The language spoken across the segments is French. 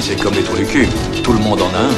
c'est comme les trous du cul. Tout le monde en a un.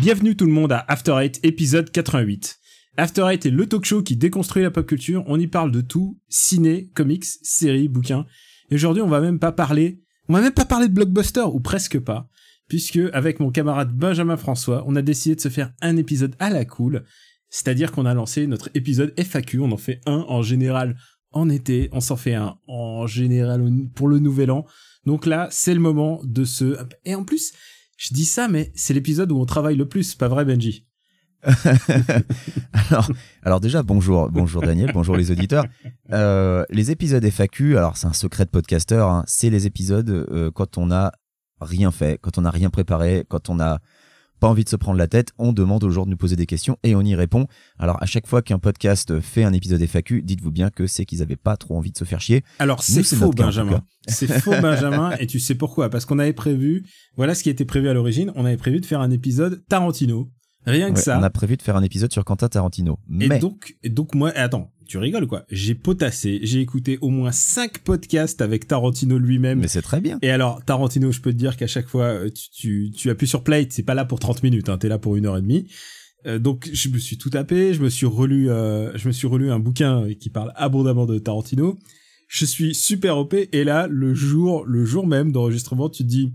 Bienvenue tout le monde à After Eight, épisode 88. After Eight est le talk show qui déconstruit la pop culture. On y parle de tout, ciné, comics, séries, bouquins. Et aujourd'hui, on va même pas parler, on va même pas parler de blockbuster, ou presque pas, puisque avec mon camarade Benjamin François, on a décidé de se faire un épisode à la cool. C'est-à-dire qu'on a lancé notre épisode FAQ, on en fait un en général en été, on s'en fait un en général pour le nouvel an. Donc là, c'est le moment de se... Et en plus, je dis ça, mais c'est l'épisode où on travaille le plus, pas vrai Benji? Alors, alors déjà bonjour, bonjour Daniel, bonjour les auditeurs. Euh, les épisodes FAQ, alors c'est un secret de podcasteur, hein, c'est les épisodes euh, quand on a rien fait, quand on n'a rien préparé, quand on n'a pas envie de se prendre la tête, on demande aux gens de nous poser des questions et on y répond. Alors à chaque fois qu'un podcast fait un épisode FAQ, dites-vous bien que c'est qu'ils avaient pas trop envie de se faire chier. Alors c'est faux Benjamin, c'est faux Benjamin et tu sais pourquoi Parce qu'on avait prévu, voilà ce qui était prévu à l'origine, on avait prévu de faire un épisode Tarantino. Rien que ça. On a prévu de faire un épisode sur Quentin Tarantino. Et donc, et donc moi, attends, tu rigoles quoi? J'ai potassé, j'ai écouté au moins cinq podcasts avec Tarantino lui-même. Mais c'est très bien. Et alors, Tarantino, je peux te dire qu'à chaque fois, euh, tu, tu, tu appuies sur play, c'est pas là pour 30 minutes, hein, t'es là pour une heure et demie. Euh, donc, je me suis tout tapé, je me suis relu, euh, je me suis relu un bouquin qui parle abondamment de Tarantino. Je suis super OP et là, le jour, le jour même d'enregistrement, tu te dis,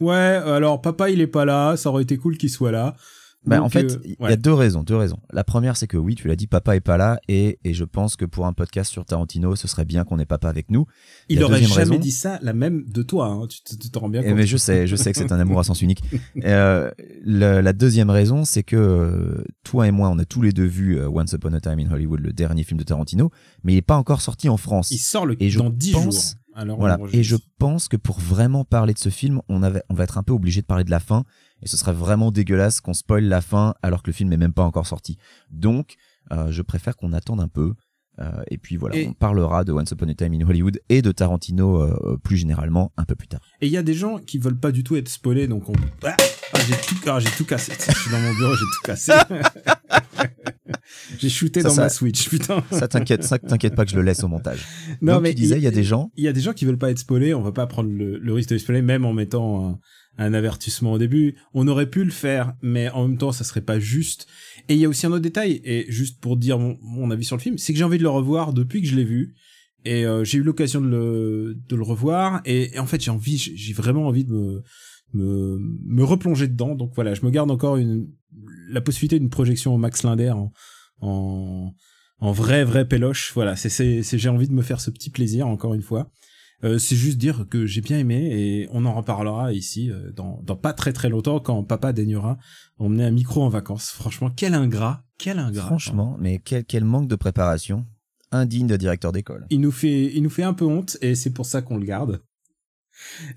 ouais, alors papa il est pas là, ça aurait été cool qu'il soit là. Bah, en fait, il y a deux raisons, deux raisons. La première, c'est que oui, tu l'as dit, papa est pas là, et, et je pense que pour un podcast sur Tarantino, ce serait bien qu'on ait papa avec nous. Il aurait jamais dit ça, la même de toi, hein. tu te rends bien compte. Mais je sais, je sais que c'est un amour à sens unique. Euh, la deuxième raison, c'est que euh, toi et moi, on a tous les deux vu euh, Once Upon a Time in Hollywood, le dernier film de Tarantino, mais il est pas encore sorti en France. Il sort le et dans dix jours. Alors voilà. Et je pense que pour vraiment parler de ce film, on, avait, on va être un peu obligé de parler de la fin et ce serait vraiment dégueulasse qu'on spoil la fin alors que le film n'est même pas encore sorti. Donc, euh, je préfère qu'on attende un peu. Euh, et puis voilà, on parlera de Once Upon a Time in Hollywood et de Tarantino euh, plus généralement un peu plus tard. Et il y a des gens qui veulent pas du tout être spoilés, donc on... Ah, ah j'ai tout, ah, tout cassé. Je suis dans mon bureau, j'ai tout cassé. j'ai shooté dans ma Switch, putain. Ça t'inquiète, ça t'inquiète pas que je le laisse au montage. Non donc, mais tu disais, il y, a des gens. Il y a des gens qui veulent pas être spoilés. On va pas prendre le, le risque de spoiler, même en mettant un avertissement au début. On aurait pu le faire, mais en même temps, ça serait pas juste. Et il y a aussi un autre détail, et juste pour dire mon, avis sur le film, c'est que j'ai envie de le revoir depuis que je l'ai vu. Et euh, j'ai eu l'occasion de le, de le revoir, et, en fait j'ai envie, j'ai vraiment envie de me, me, me replonger dedans. Donc voilà, je me garde encore une, la possibilité d'une projection au Max Linder en, en, en vrai vrai péloche. Voilà, c'est, c'est, j'ai envie de me faire ce petit plaisir encore une fois. Euh, c'est juste dire que j'ai bien aimé et on en reparlera ici euh, dans, dans pas très très longtemps quand papa daignera emmener un micro en vacances. Franchement, quel ingrat, quel ingrat. Franchement, mais quel, quel manque de préparation, indigne de directeur d'école. Il nous fait, il nous fait un peu honte et c'est pour ça qu'on le garde.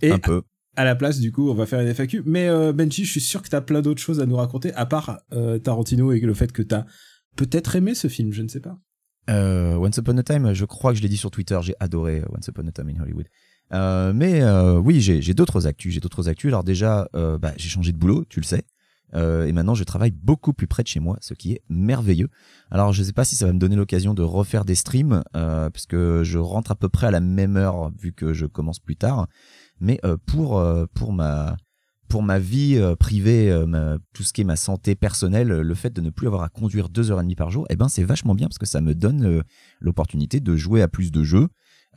Et un peu. À, la place, du coup, on va faire une FAQ. Mais euh, Benji, je suis sûr que t'as plein d'autres choses à nous raconter à part euh, Tarantino et le fait que t'as peut-être aimé ce film, je ne sais pas. Euh, Once Upon a Time, je crois que je l'ai dit sur Twitter, j'ai adoré euh, Once Upon a Time in Hollywood. Euh, mais euh, oui, j'ai d'autres actus, j'ai d'autres actus. Alors déjà, euh, bah, j'ai changé de boulot, tu le sais. et maintenant, je travaille beaucoup plus près de chez moi, ce qui est merveilleux. Alors, je sais pas si ça va me donner l'occasion de refaire des streams, que je rentre à peu près à la même heure vu que je commence plus tard. Mais pour pour ma pour ma vie euh, privée, euh, tout ce qui est ma santé personnelle, le fait de ne plus avoir à conduire deux heures et demie par jour, eh ben c'est vachement bien parce que ça me donne euh, l'opportunité de jouer à plus de jeux,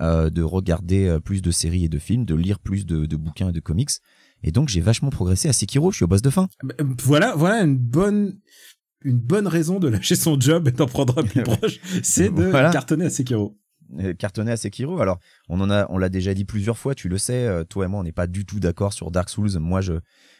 de regarder plus de séries et de films, de lire plus de, de bouquins et de comics. Et donc j'ai vachement progressé à Sekiro. Je suis au boss de fin. Bah, voilà, voilà une bonne une bonne raison de lâcher son job et d'en prendre un plus proche, c'est de cartonner à Sekiro. Euh, cartonné à Sekiro. Alors, on en a, on l'a déjà dit plusieurs fois, tu le sais, euh, toi et moi, on n'est pas du tout d'accord sur Dark Souls. Moi, je,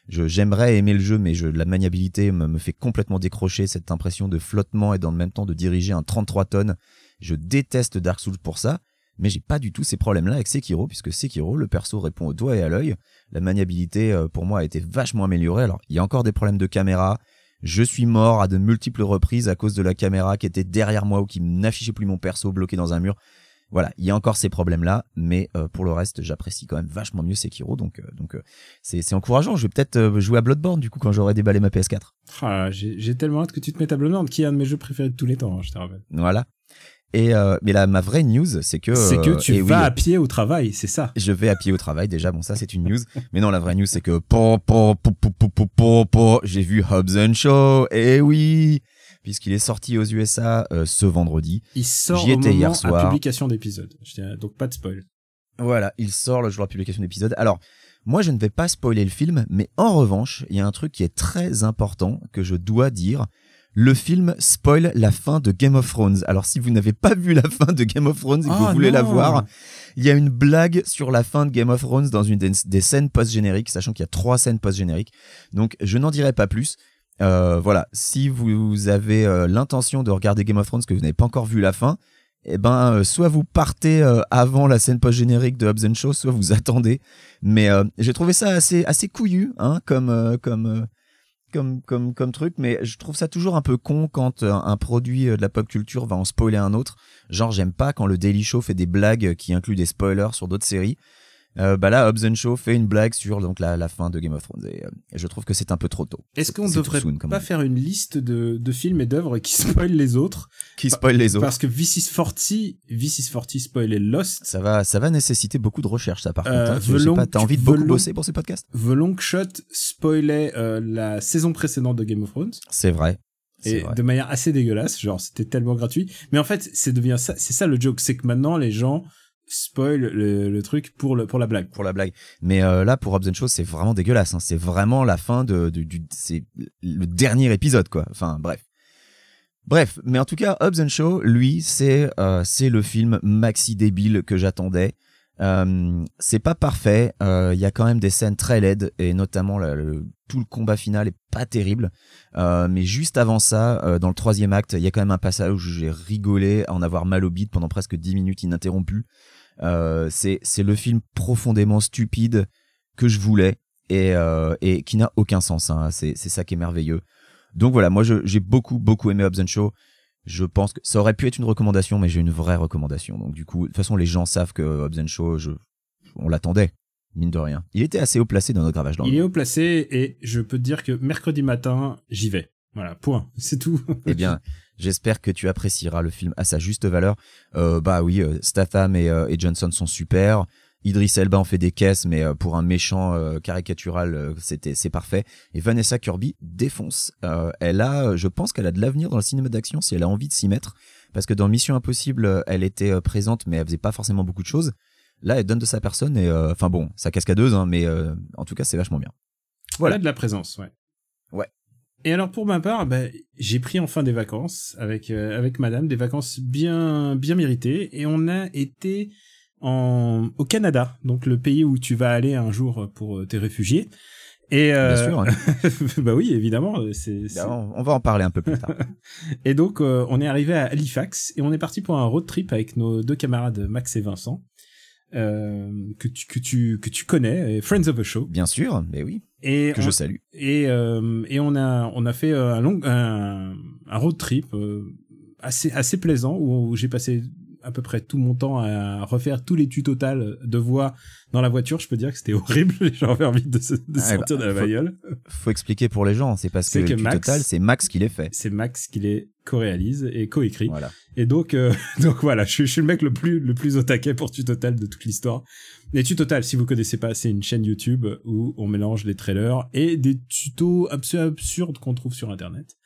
j'aimerais aimer le jeu, mais je, la maniabilité me, me fait complètement décrocher cette impression de flottement et dans le même temps de diriger un 33 tonnes. Je déteste Dark Souls pour ça, mais j'ai pas du tout ces problèmes-là avec Sekiro, puisque Sekiro, le perso répond au doigt et à l'œil. La maniabilité, euh, pour moi, a été vachement améliorée. Alors, il y a encore des problèmes de caméra. Je suis mort à de multiples reprises à cause de la caméra qui était derrière moi ou qui n'affichait plus mon perso bloqué dans un mur. Voilà, il y a encore ces problèmes-là, mais euh, pour le reste, j'apprécie quand même vachement mieux Sekiro, donc euh, donc euh, c'est encourageant. Je vais peut-être euh, jouer à Bloodborne du coup quand j'aurai déballé ma PS4. Ah, J'ai tellement hâte que tu te mettes à Bloodborne, qui est un de mes jeux préférés de tous les temps, hein, je te rappelle. Voilà. Et euh, mais là, ma vraie news, c'est que c'est que tu euh, vas à pied au travail, c'est ça. Je vais à pied au travail déjà. Bon, ça c'est une news. mais non, la vraie news, c'est que j'ai vu Hobbs Show. Et oui puisqu'il est sorti aux USA euh, ce vendredi. Il sort J'y au étais moment hier à soir. publication d'épisode. Donc pas de spoil. Voilà, il sort le jour de la publication de l'épisode. Alors, moi, je ne vais pas spoiler le film, mais en revanche, il y a un truc qui est très important que je dois dire. Le film spoil la fin de Game of Thrones. Alors, si vous n'avez pas vu la fin de Game of Thrones et que Ah, vous voulez la voir, il y a une blague sur la fin de Game of Thrones dans une des, des scènes post-génériques, sachant qu'il y a trois scènes post-génériques. Donc, je n'en dirai pas plus. Euh, voilà, si vous avez euh, l'intention de regarder Game of Thrones, que vous n'avez pas encore vu la fin, eh ben, euh, soit vous partez avant la scène post-générique de Hobbs Shaw, soit vous attendez. Mais j'ai trouvé ça assez, assez couillu, hein, comme, comme, comme, comme, comme truc. Mais je trouve ça toujours un peu con quand euh, un produit de la pop culture va en spoiler un autre. Genre, j'aime pas quand le Daily Show fait des blagues qui incluent des spoilers sur d'autres séries. Euh, bah là, Hobbs Shaw fait une blague sur donc la, la fin de Game of Thrones et, euh, je trouve que c'est un peu trop tôt. Est-ce qu'on too devrait soon, pas faire une liste de, de films et d'œuvres qui spoilent les autres? Qui spoil les autres Parce que V640, V640 spoilait Lost, Ça va, ça va nécessiter beaucoup de recherche, ça, par Euh, contre. hein. T'as envie de beaucoup Long- bosser pour ces podcasts? The Long Shot spoilait la saison précédente de Game of Thrones. C'est vrai. Et de manière assez dégueulasse, genre c'était tellement gratuit. Mais en fait, c'est devient ça, c'est ça le joke, c'est que maintenant les gens spoilent le, le truc pour le pour la blague. pour la blague. Mais euh, là, pour Hobbs Shaw, c'est vraiment dégueulasse. hein. C'est vraiment la fin de, du, c'est le dernier épisode, quoi. Enfin, bref. Bref, mais en tout cas, Hobbs and Shaw, lui, c'est euh, c'est le film maxi débile que j'attendais. Euh, c'est pas parfait. euh, Il y a quand même des scènes très laides et notamment le- tout le combat final est pas terrible. Euh, mais juste avant ça, euh, dans le troisième acte, il y a quand même un passage où j'ai rigolé à en avoir mal au bide pendant presque 10 minutes ininterrompues. Euh, c'est le film profondément stupide que je voulais et, euh, et qui n'a aucun sens. Hein. C'est ça qui est merveilleux. Donc voilà, moi j'ai beaucoup beaucoup aimé Hobbs and Shaw. Je pense que ça aurait pu être une recommandation, mais j'ai une vraie recommandation. Donc du coup, de toute façon, les gens savent que Hobbs je, on l'attendait, mine de rien. Il était assez haut placé dans notre gravage dans Il est haut placé et je peux te dire que mercredi matin, j'y vais. Voilà, point. C'est tout. Eh bien, j'espère que tu apprécieras le film à sa juste valeur. Euh, bah oui, euh, Statham et, euh, et Johnson sont super. Idris Elba en fait des caisses, mais pour un méchant caricatural, c'était c'est parfait. Et Vanessa Kirby défonce. Elle a, je pense qu'elle a de l'avenir dans le cinéma d'action si elle a envie de s'y mettre, parce que dans Mission Impossible, elle était présente, mais elle faisait pas forcément beaucoup de choses. Là, elle donne de sa personne et, enfin bon, sa cascadeuse, hein, mais en tout cas, c'est vachement bien. Voilà. de la présence, ouais. Et alors pour ma part, ben, j'ai pris enfin des vacances avec euh, avec Madame, des vacances bien bien méritées, et on a été en au Canada, donc le pays où tu vas aller un jour pour euh, tes réfugiés. Et euh, Bien sûr. hein. bah oui, évidemment, euh, c'est. on on va en parler un peu plus tard. Et donc euh, on est arrivé à Halifax et on est parti pour un road trip avec nos deux camarades Max et Vincent. Euh, que tu que tu que tu connais, Friends of the Show. Bien sûr, mais oui, Et que on- je salue. et euh, et on a on a fait euh, un long un, un road trip euh, assez assez plaisant où, où j'ai passé à peu près tout mon temps à refaire tous les tutos total de voix dans la voiture. Je peux dire que c'était horrible. J'avais envie de, se- de Ah, sortir bah, de la bagnole. faut expliquer pour les gens, c'est parce que, que du Max- total, c'est Max qui les fait. C'est Max qui les co-réalise et co-écrit. Voilà. Et donc, euh, donc voilà, je, suis- je suis le mec le plus, le plus au taquet pour Tutotal de toute l'histoire. Et Tutotal, si vous connaissez pas, c'est une chaîne YouTube où on mélange des trailers et des tutos abs- absurdes qu'on trouve sur Internet.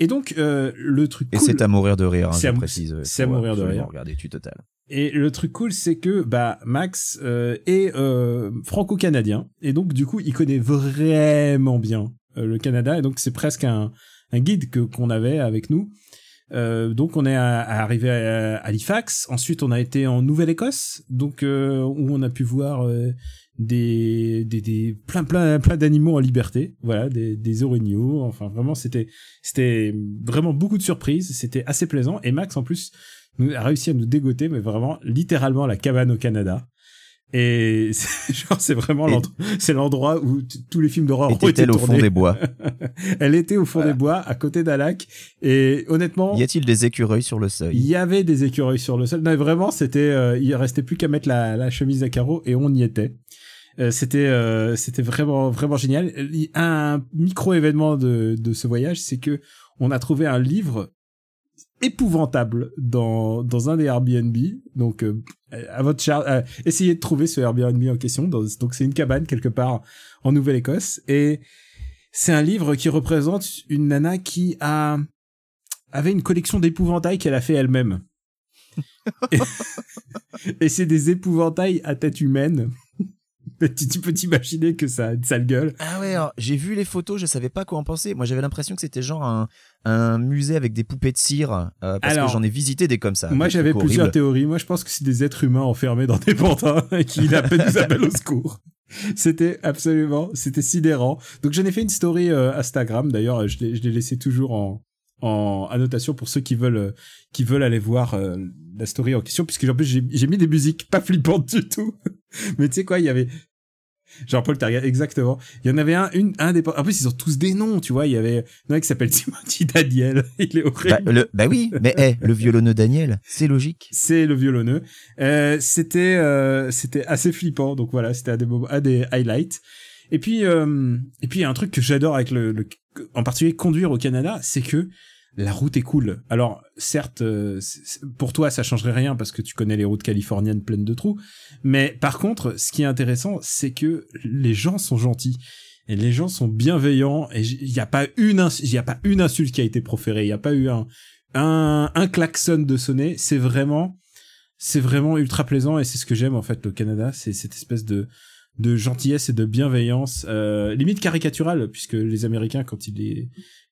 Et donc, euh, le truc Et cool, c'est à mourir de rire, hein, je précise. c'est à mourir de rire. Regarder tu total. et le truc cool, c'est que bah Max euh, est euh, franco-canadien et donc du coup, il connaît vraiment bien euh, le Canada et donc c'est presque un, un guide que qu'on avait avec nous. Euh, donc on est à- à arrivé à, à Halifax. Ensuite, on a été en Nouvelle-Écosse, donc euh, où on a pu voir euh, des, des des plein plein plein d'animaux en liberté. Voilà, des des orignaux. Enfin, vraiment, c'était c'était vraiment beaucoup de surprises. C'était assez plaisant. Et Max, en plus, nous a réussi à nous dégoter, mais vraiment littéralement la cabane au Canada. Et genre c'est vraiment c'est l'endroit où tous les films d'horreur été Était-elle au fond des bois Elle était au fond Voilà. des bois, à côté d'un lac. Et honnêtement, Y a-t-il des écureuils sur le il seuil y avait des écureuils sur le sol. Non, mais vraiment, c'était, euh, il restait plus qu'à mettre la, la chemise à carreaux et on y était. Euh, c'était, euh, c'était vraiment, vraiment génial. Un micro événement de, de ce voyage, c'est que on a trouvé un livre épouvantable dans dans un des Airbnb. Donc euh, à votre charge, euh, essayez de trouver ce Airbnb en question. donc c'est une cabane quelque part en Nouvelle-Écosse et c'est un livre qui représente une nana qui a avait une collection d'épouvantails qu'elle a fait elle-même. et, c'est des épouvantails à tête humaine. tu peux t'imaginer que ça a une sale gueule. Ah ouais, j'ai vu les photos, je savais pas quoi en penser. Moi, j'avais l'impression que c'était genre un, un, musée avec des poupées de cire, euh, parce que j'en ai visité des comme ça. Moi, j'avais plusieurs théories. Moi, je pense que c'est des êtres humains enfermés dans des pantins qui nous appellent au secours. C'était absolument, c'était sidérant. Donc j'en ai fait une story euh, Instagram. D'ailleurs, je l'ai laissé toujours en, en annotation pour ceux qui veulent euh, qui veulent aller voir euh, la story en question puisque en plus j'ai mis des musiques pas flippantes du tout mais tu sais quoi il y avait Jean-Paul Target, exactement. Il y en avait un, une, un des. En plus, ils ont tous des noms, tu vois. Il y avait un mec qui s'appelle Timothy Daniel. Il est horrible. Bah, le, bah oui, mais hey, le violonneux Daniel, c'est logique. C'est le violonneux. Euh, c'était, euh, c'était assez flippant. Donc voilà, c'était un des, un des highlights. Et puis, euh, et puis, il y a un truc que j'adore avec le, le, en particulier conduire au Canada, c'est que la route est cool. Alors, certes, euh, pour toi, ça changerait rien parce que tu connais les routes californiennes pleines de trous. Mais par contre, ce qui est intéressant, c'est que les gens sont gentils. Et les gens sont bienveillants et il n'y a pas une insulte qui a été proférée, il n'y a pas eu un, un un klaxon de sonner, c'est vraiment c'est vraiment ultra plaisant et c'est ce que j'aime en fait au Canada, c'est cette espèce de de gentillesse et de bienveillance euh, limite caricaturale puisque les américains quand ils les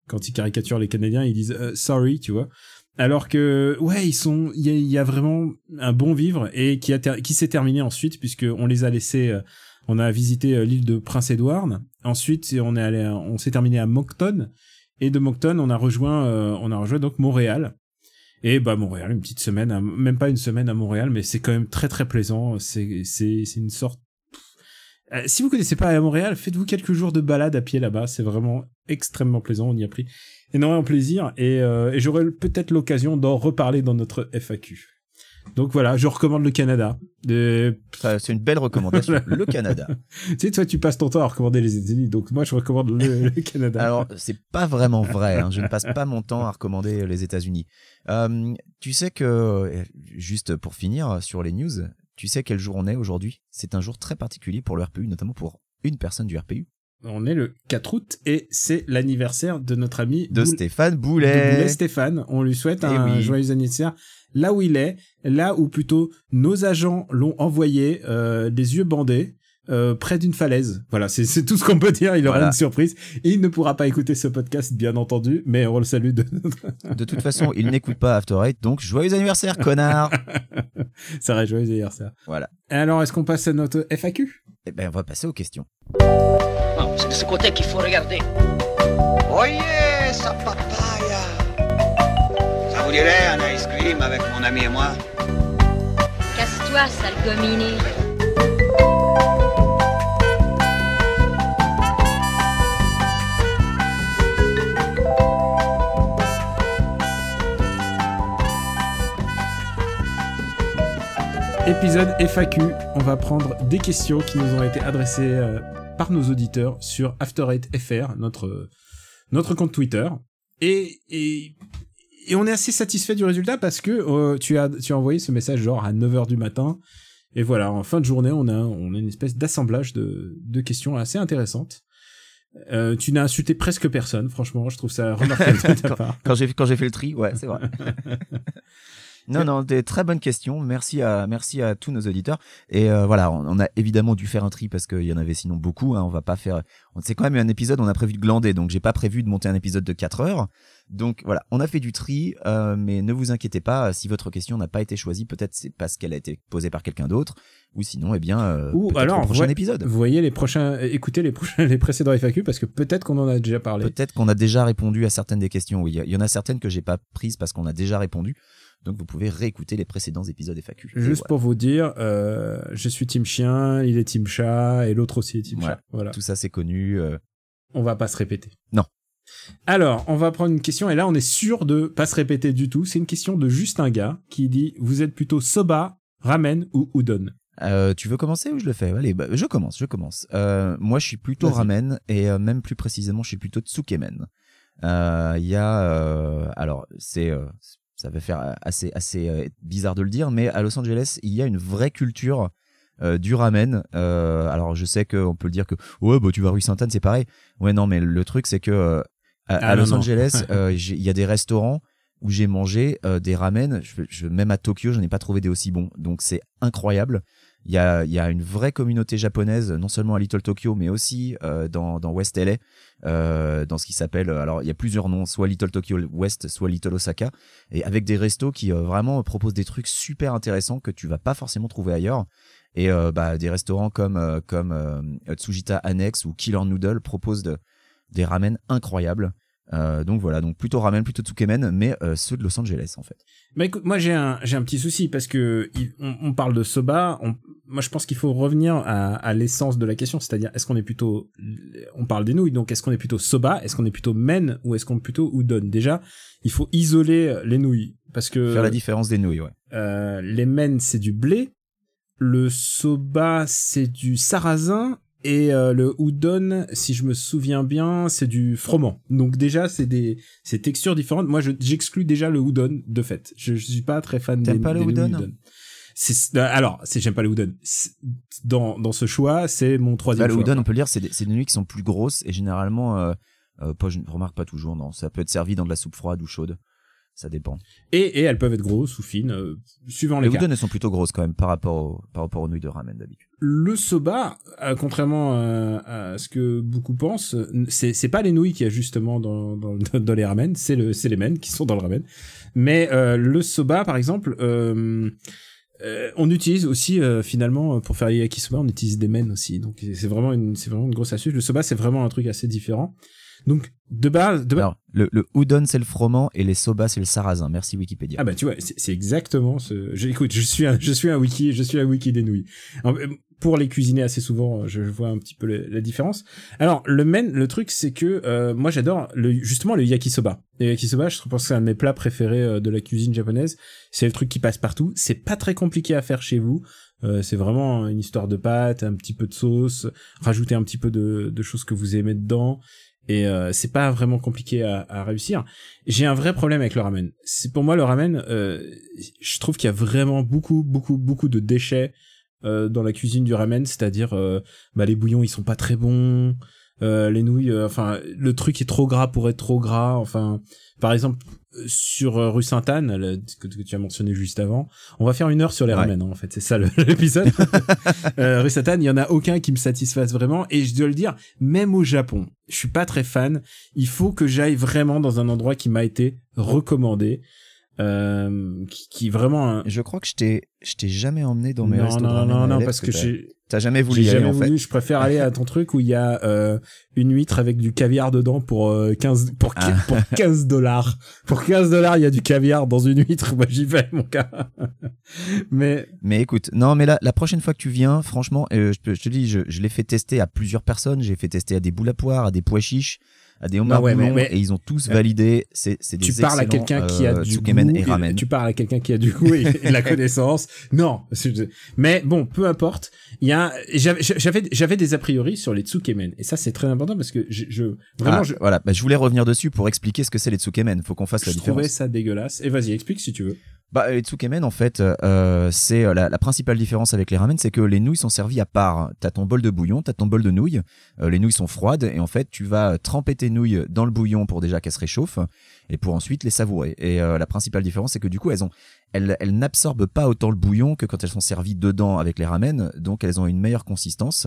quand ils caricaturent les Canadiens, ils disent euh, sorry, tu vois. Alors que ouais, ils sont, il y a, vraiment un bon vivre et qui s'est terminé ensuite puisque on les a laissés, euh, on a visité euh, l'île de Prince Édouard. Ensuite, on est allé, on s'est terminé à Moncton et de Moncton, on a rejoint, on a rejoint donc Montréal. Et bah Montréal, une petite semaine, même pas une semaine à Montréal, mais c'est quand même très très plaisant. C'est c'est c'est une sorte euh, si vous connaissez pas à Montréal, faites-vous quelques jours de balade à pied là-bas. C'est vraiment extrêmement plaisant. On y a pris énormément plaisir et, euh, et j'aurai peut-être l'occasion d'en reparler dans notre FAQ. Donc voilà, je recommande le Canada. C'est une belle recommandation, le Canada. tu sais, toi, tu passes ton temps à recommander les États-Unis, donc moi, je recommande le, Canada. Alors, c'est pas vraiment vrai. Hein. Je ne passe pas mon temps à recommander les États-Unis. Euh, tu sais que, juste pour finir sur les news, tu sais quel jour on est aujourd'hui? C'est un jour très particulier pour le RPU, notamment pour une personne du RPU. On est le 4 août et c'est l'anniversaire de notre ami de Stéphane Boulet. De Stéphane. On lui souhaite eh un joyeux anniversaire là où il est, là où plutôt nos agents l'ont envoyé, euh, les yeux bandés. Euh, près d'une falaise. Voilà, c'est tout ce qu'on peut dire. Il aura une surprise. Et il ne pourra pas écouter ce podcast, bien entendu, mais on le salue. De, de toute façon, il n'écoute pas After Eight, donc joyeux anniversaire, connard Ça reste joyeux anniversaire. Voilà. Et alors, est-ce qu'on passe à notre FAQ Eh ben, on va passer aux questions. c'est de ce côté qu'il faut regarder. Voyez sa papaya Ça vous dirait un ice cream avec mon ami et moi? Casse-toi, sale gominé. Épisode FAQ, on va prendre des questions qui nous ont été adressées euh, par nos auditeurs sur After FR, notre notre compte Twitter. Et, et, et on est assez satisfait du résultat parce que euh, tu as tu as envoyé ce message genre à 9h du matin et voilà, en fin de journée, on a on a une espèce d'assemblage de de questions assez intéressantes. Euh, tu n'as insulté presque personne, franchement, je trouve ça remarquable de ta part. Quand j'ai fait le tri, ouais, c'est vrai. Non, non, des très bonnes questions. Merci à, merci à tous nos auditeurs. Et euh, voilà, on, a évidemment dû faire un tri parce qu'il y en avait sinon beaucoup. Hein. On va pas faire. C'est quand même un épisode. On a prévu de glander, donc j'ai pas prévu de monter un épisode de 4 heures. Donc voilà, on a fait du tri, euh, mais ne vous inquiétez pas. Si votre question n'a pas été choisie, peut-être c'est parce qu'elle a été posée par quelqu'un d'autre, ou sinon, eh bien, euh, ou alors prochain épisode. Vous voyez les prochains, écoutez les prochains, les précédents FAQ parce que peut-être qu'on en a déjà parlé. Peut-être qu'on a déjà répondu à certaines des questions. Oui, il y en a certaines que j'ai pas prises parce qu'on a déjà répondu. Donc vous pouvez réécouter les précédents épisodes FAQ. Juste pour vous dire, euh, je suis team chien, il est team chat et l'autre aussi est team chat. Voilà. Tout ça c'est connu. Euh. On va pas se répéter. Non. Alors, on va prendre une question et là on est sûr de pas se répéter du tout. C'est une question de juste un gars qui dit vous êtes plutôt soba, ramen ou udon? Euh, tu veux commencer ou je le fais? Allez, bah, je commence, je commence. Euh, moi, je suis plutôt ramen et euh, même plus précisément, je suis plutôt tsukemen. Il y a, alors, c'est ça va faire assez assez euh, bizarre de le dire, mais à Los Angeles, il y a une vraie culture euh, du ramen. Euh, alors je sais qu'on peut le dire que ouais bah tu vas rue Sainte-Anne c'est pareil. Ouais non mais le truc c'est que euh, à, Ah, à Los non. Angeles euh, il y a des restaurants où j'ai mangé euh, des ramen. Je, je- même à Tokyo je n'ai pas trouvé des aussi bons. Donc c'est incroyable. Il y a, une vraie communauté japonaise, non seulement à Little Tokyo, mais aussi euh, dans, West LA, euh, dans ce qui s'appelle. Alors, il y a plusieurs noms, soit Little Tokyo West, soit Little Osaka, et avec des restos qui euh, vraiment proposent des trucs super intéressants que tu vas pas forcément trouver ailleurs. Et euh, bah, des restaurants comme euh, comme euh, Tsujita Annex ou Killer Noodle proposent de, des ramen incroyables. Euh, donc voilà, donc plutôt ramen, plutôt tsukemen, mais euh, ceux de Los Angeles en fait. Bah écoute, moi j'ai un j'ai un petit souci parce que il- on, on parle de soba. On, moi je pense qu'il faut revenir à, à l'essence de la question, c'est-à-dire est-ce qu'on est plutôt, on parle des nouilles, donc est-ce qu'on est plutôt soba, est-ce qu'on est plutôt men ou est-ce qu'on est plutôt udon? Déjà, il faut isoler les nouilles parce que Faire la différence des nouilles, ouais. euh, les men c'est du blé, le soba c'est du sarrasin et euh, le udon, si je me souviens bien, c'est du froment. Donc déjà c'est des c'est textures différentes. Moi je j'exclus déjà le udon de fait. Je, je suis pas très fan T'aimes des, pas le des udon euh, alors c'est j'aime pas le udon. Dans dans ce choix c'est mon Bah, troisième le choix. udon, on peut le dire, c'est des, c'est des nouilles qui sont plus grosses et généralement, euh, euh, pas, je ne remarque pas toujours, non. Ça peut être servi dans de la soupe froide ou chaude. Ça dépend. Et et elles peuvent être grosses ou fines euh, suivant Les les udon, elles sont plutôt grosses quand même par rapport, au, par rapport aux nouilles de ramen d'habitude. le soba, euh, contrairement euh, à ce que beaucoup pensent, c'est c'est pas les nouilles qu'il y a justement dans dans, dans les ramen, c'est le c'est les men qui sont dans le ramen. Mais euh, le soba, par exemple, euh, euh, on utilise aussi euh, finalement pour faire les yakisoba, on utilise des men aussi. Donc c'est vraiment une c'est vraiment une grosse astuce. Le soba, c'est vraiment un truc assez différent. Donc de base, de base Alors, le, le udon, c'est le froment et les soba, c'est le sarrasin. Merci Wikipédia. Ah bah tu vois, c'est exactement ce. Je, écoute, je suis un, je suis un wiki, je suis un wiki des nouilles. Euh, Pour les cuisiner assez souvent, je vois un petit peu la différence. Alors le men, le truc c'est que euh, moi j'adore le justement le yakisoba. Le yakisoba, je pense que c'est un de mes plats préférés euh, de la cuisine japonaise. C'est le truc qui passe partout. C'est pas très compliqué à faire chez vous. Euh, c'est vraiment une histoire de pâte, un petit peu de sauce, rajouter un petit peu de, de choses que vous aimez dedans. Et euh, c'est pas vraiment compliqué à, réussir. J'ai un vrai problème avec le ramen. C'est pour moi le ramen. euh, je trouve qu'il y a vraiment beaucoup, beaucoup, beaucoup de déchets euh, dans la cuisine du ramen. C'est-à-dire, euh, bah les bouillons ils sont pas très bons. Euh, les nouilles, enfin le truc est trop gras pour être trop gras. Enfin, par exemple sur euh, rue Sainte-Anne, le- que, que tu as mentionné juste avant, on va faire une heure sur les Ouais. ramen. hein, en fait, c'est ça l'épisode. euh, rue Sainte-Anne, il y en a aucun qui me satisfasse vraiment. Et je dois le dire, même au Japon, je suis pas très fan. Il faut que j'aille vraiment dans un endroit qui m'a été recommandé, euh, qui, qui vraiment. un- Je crois que je t'ai, je t'ai jamais emmené dans mes non, restos de non, ramen non, non, LA parce que t'as- j'ai T'as jamais voulu y aller jamais en fait. voulu, je préfère aller à ton truc où il y a euh, une huître avec du caviar dedans pour euh, 15 pour Ah. pour 15 dollars. Pour 15 dollars, il y a du caviar dans une huître. Moi, j'y vais, mon gars. Mais Mais écoute, non, mais la, la prochaine fois que tu viens, franchement, euh, je, je te dis, je, je l'ai fait tester à plusieurs personnes. J'ai fait tester à des boules à poire, à des pois chiches, à des homards ouais, mais- boulons, mais- et ils ont tous Euh, validé. C'est, des tu parles à quelqu'un qui a euh, du goût, et ramen. tu parles à quelqu'un qui a du goût et, de la connaissance. Non, mais bon, peu importe. Il y a, j'avais, j'avais, des a priori sur les tsukemen et ça c'est très important parce que je, je vraiment Ah, je, Voilà, bah, je voulais revenir dessus pour expliquer ce que c'est les tsukemen. Faut qu'on fasse la je différence. trouvais ça dégueulasse. Et vas-y, explique si tu veux. Bah, les tsukemen, en fait, euh, c'est euh, la, la principale différence avec les ramen, c'est que les nouilles sont servies à part. T'as ton bol de bouillon, t'as ton bol de nouilles. euh, les nouilles sont froides et en fait, tu vas tremper tes nouilles dans le bouillon pour déjà qu'elles se réchauffent et pour ensuite les savourer. Et euh, la principale différence, c'est que du coup, elles ont, elles, elles n'absorbent pas autant le bouillon que quand elles sont servies dedans avec les ramen, donc elles ont une meilleure consistance.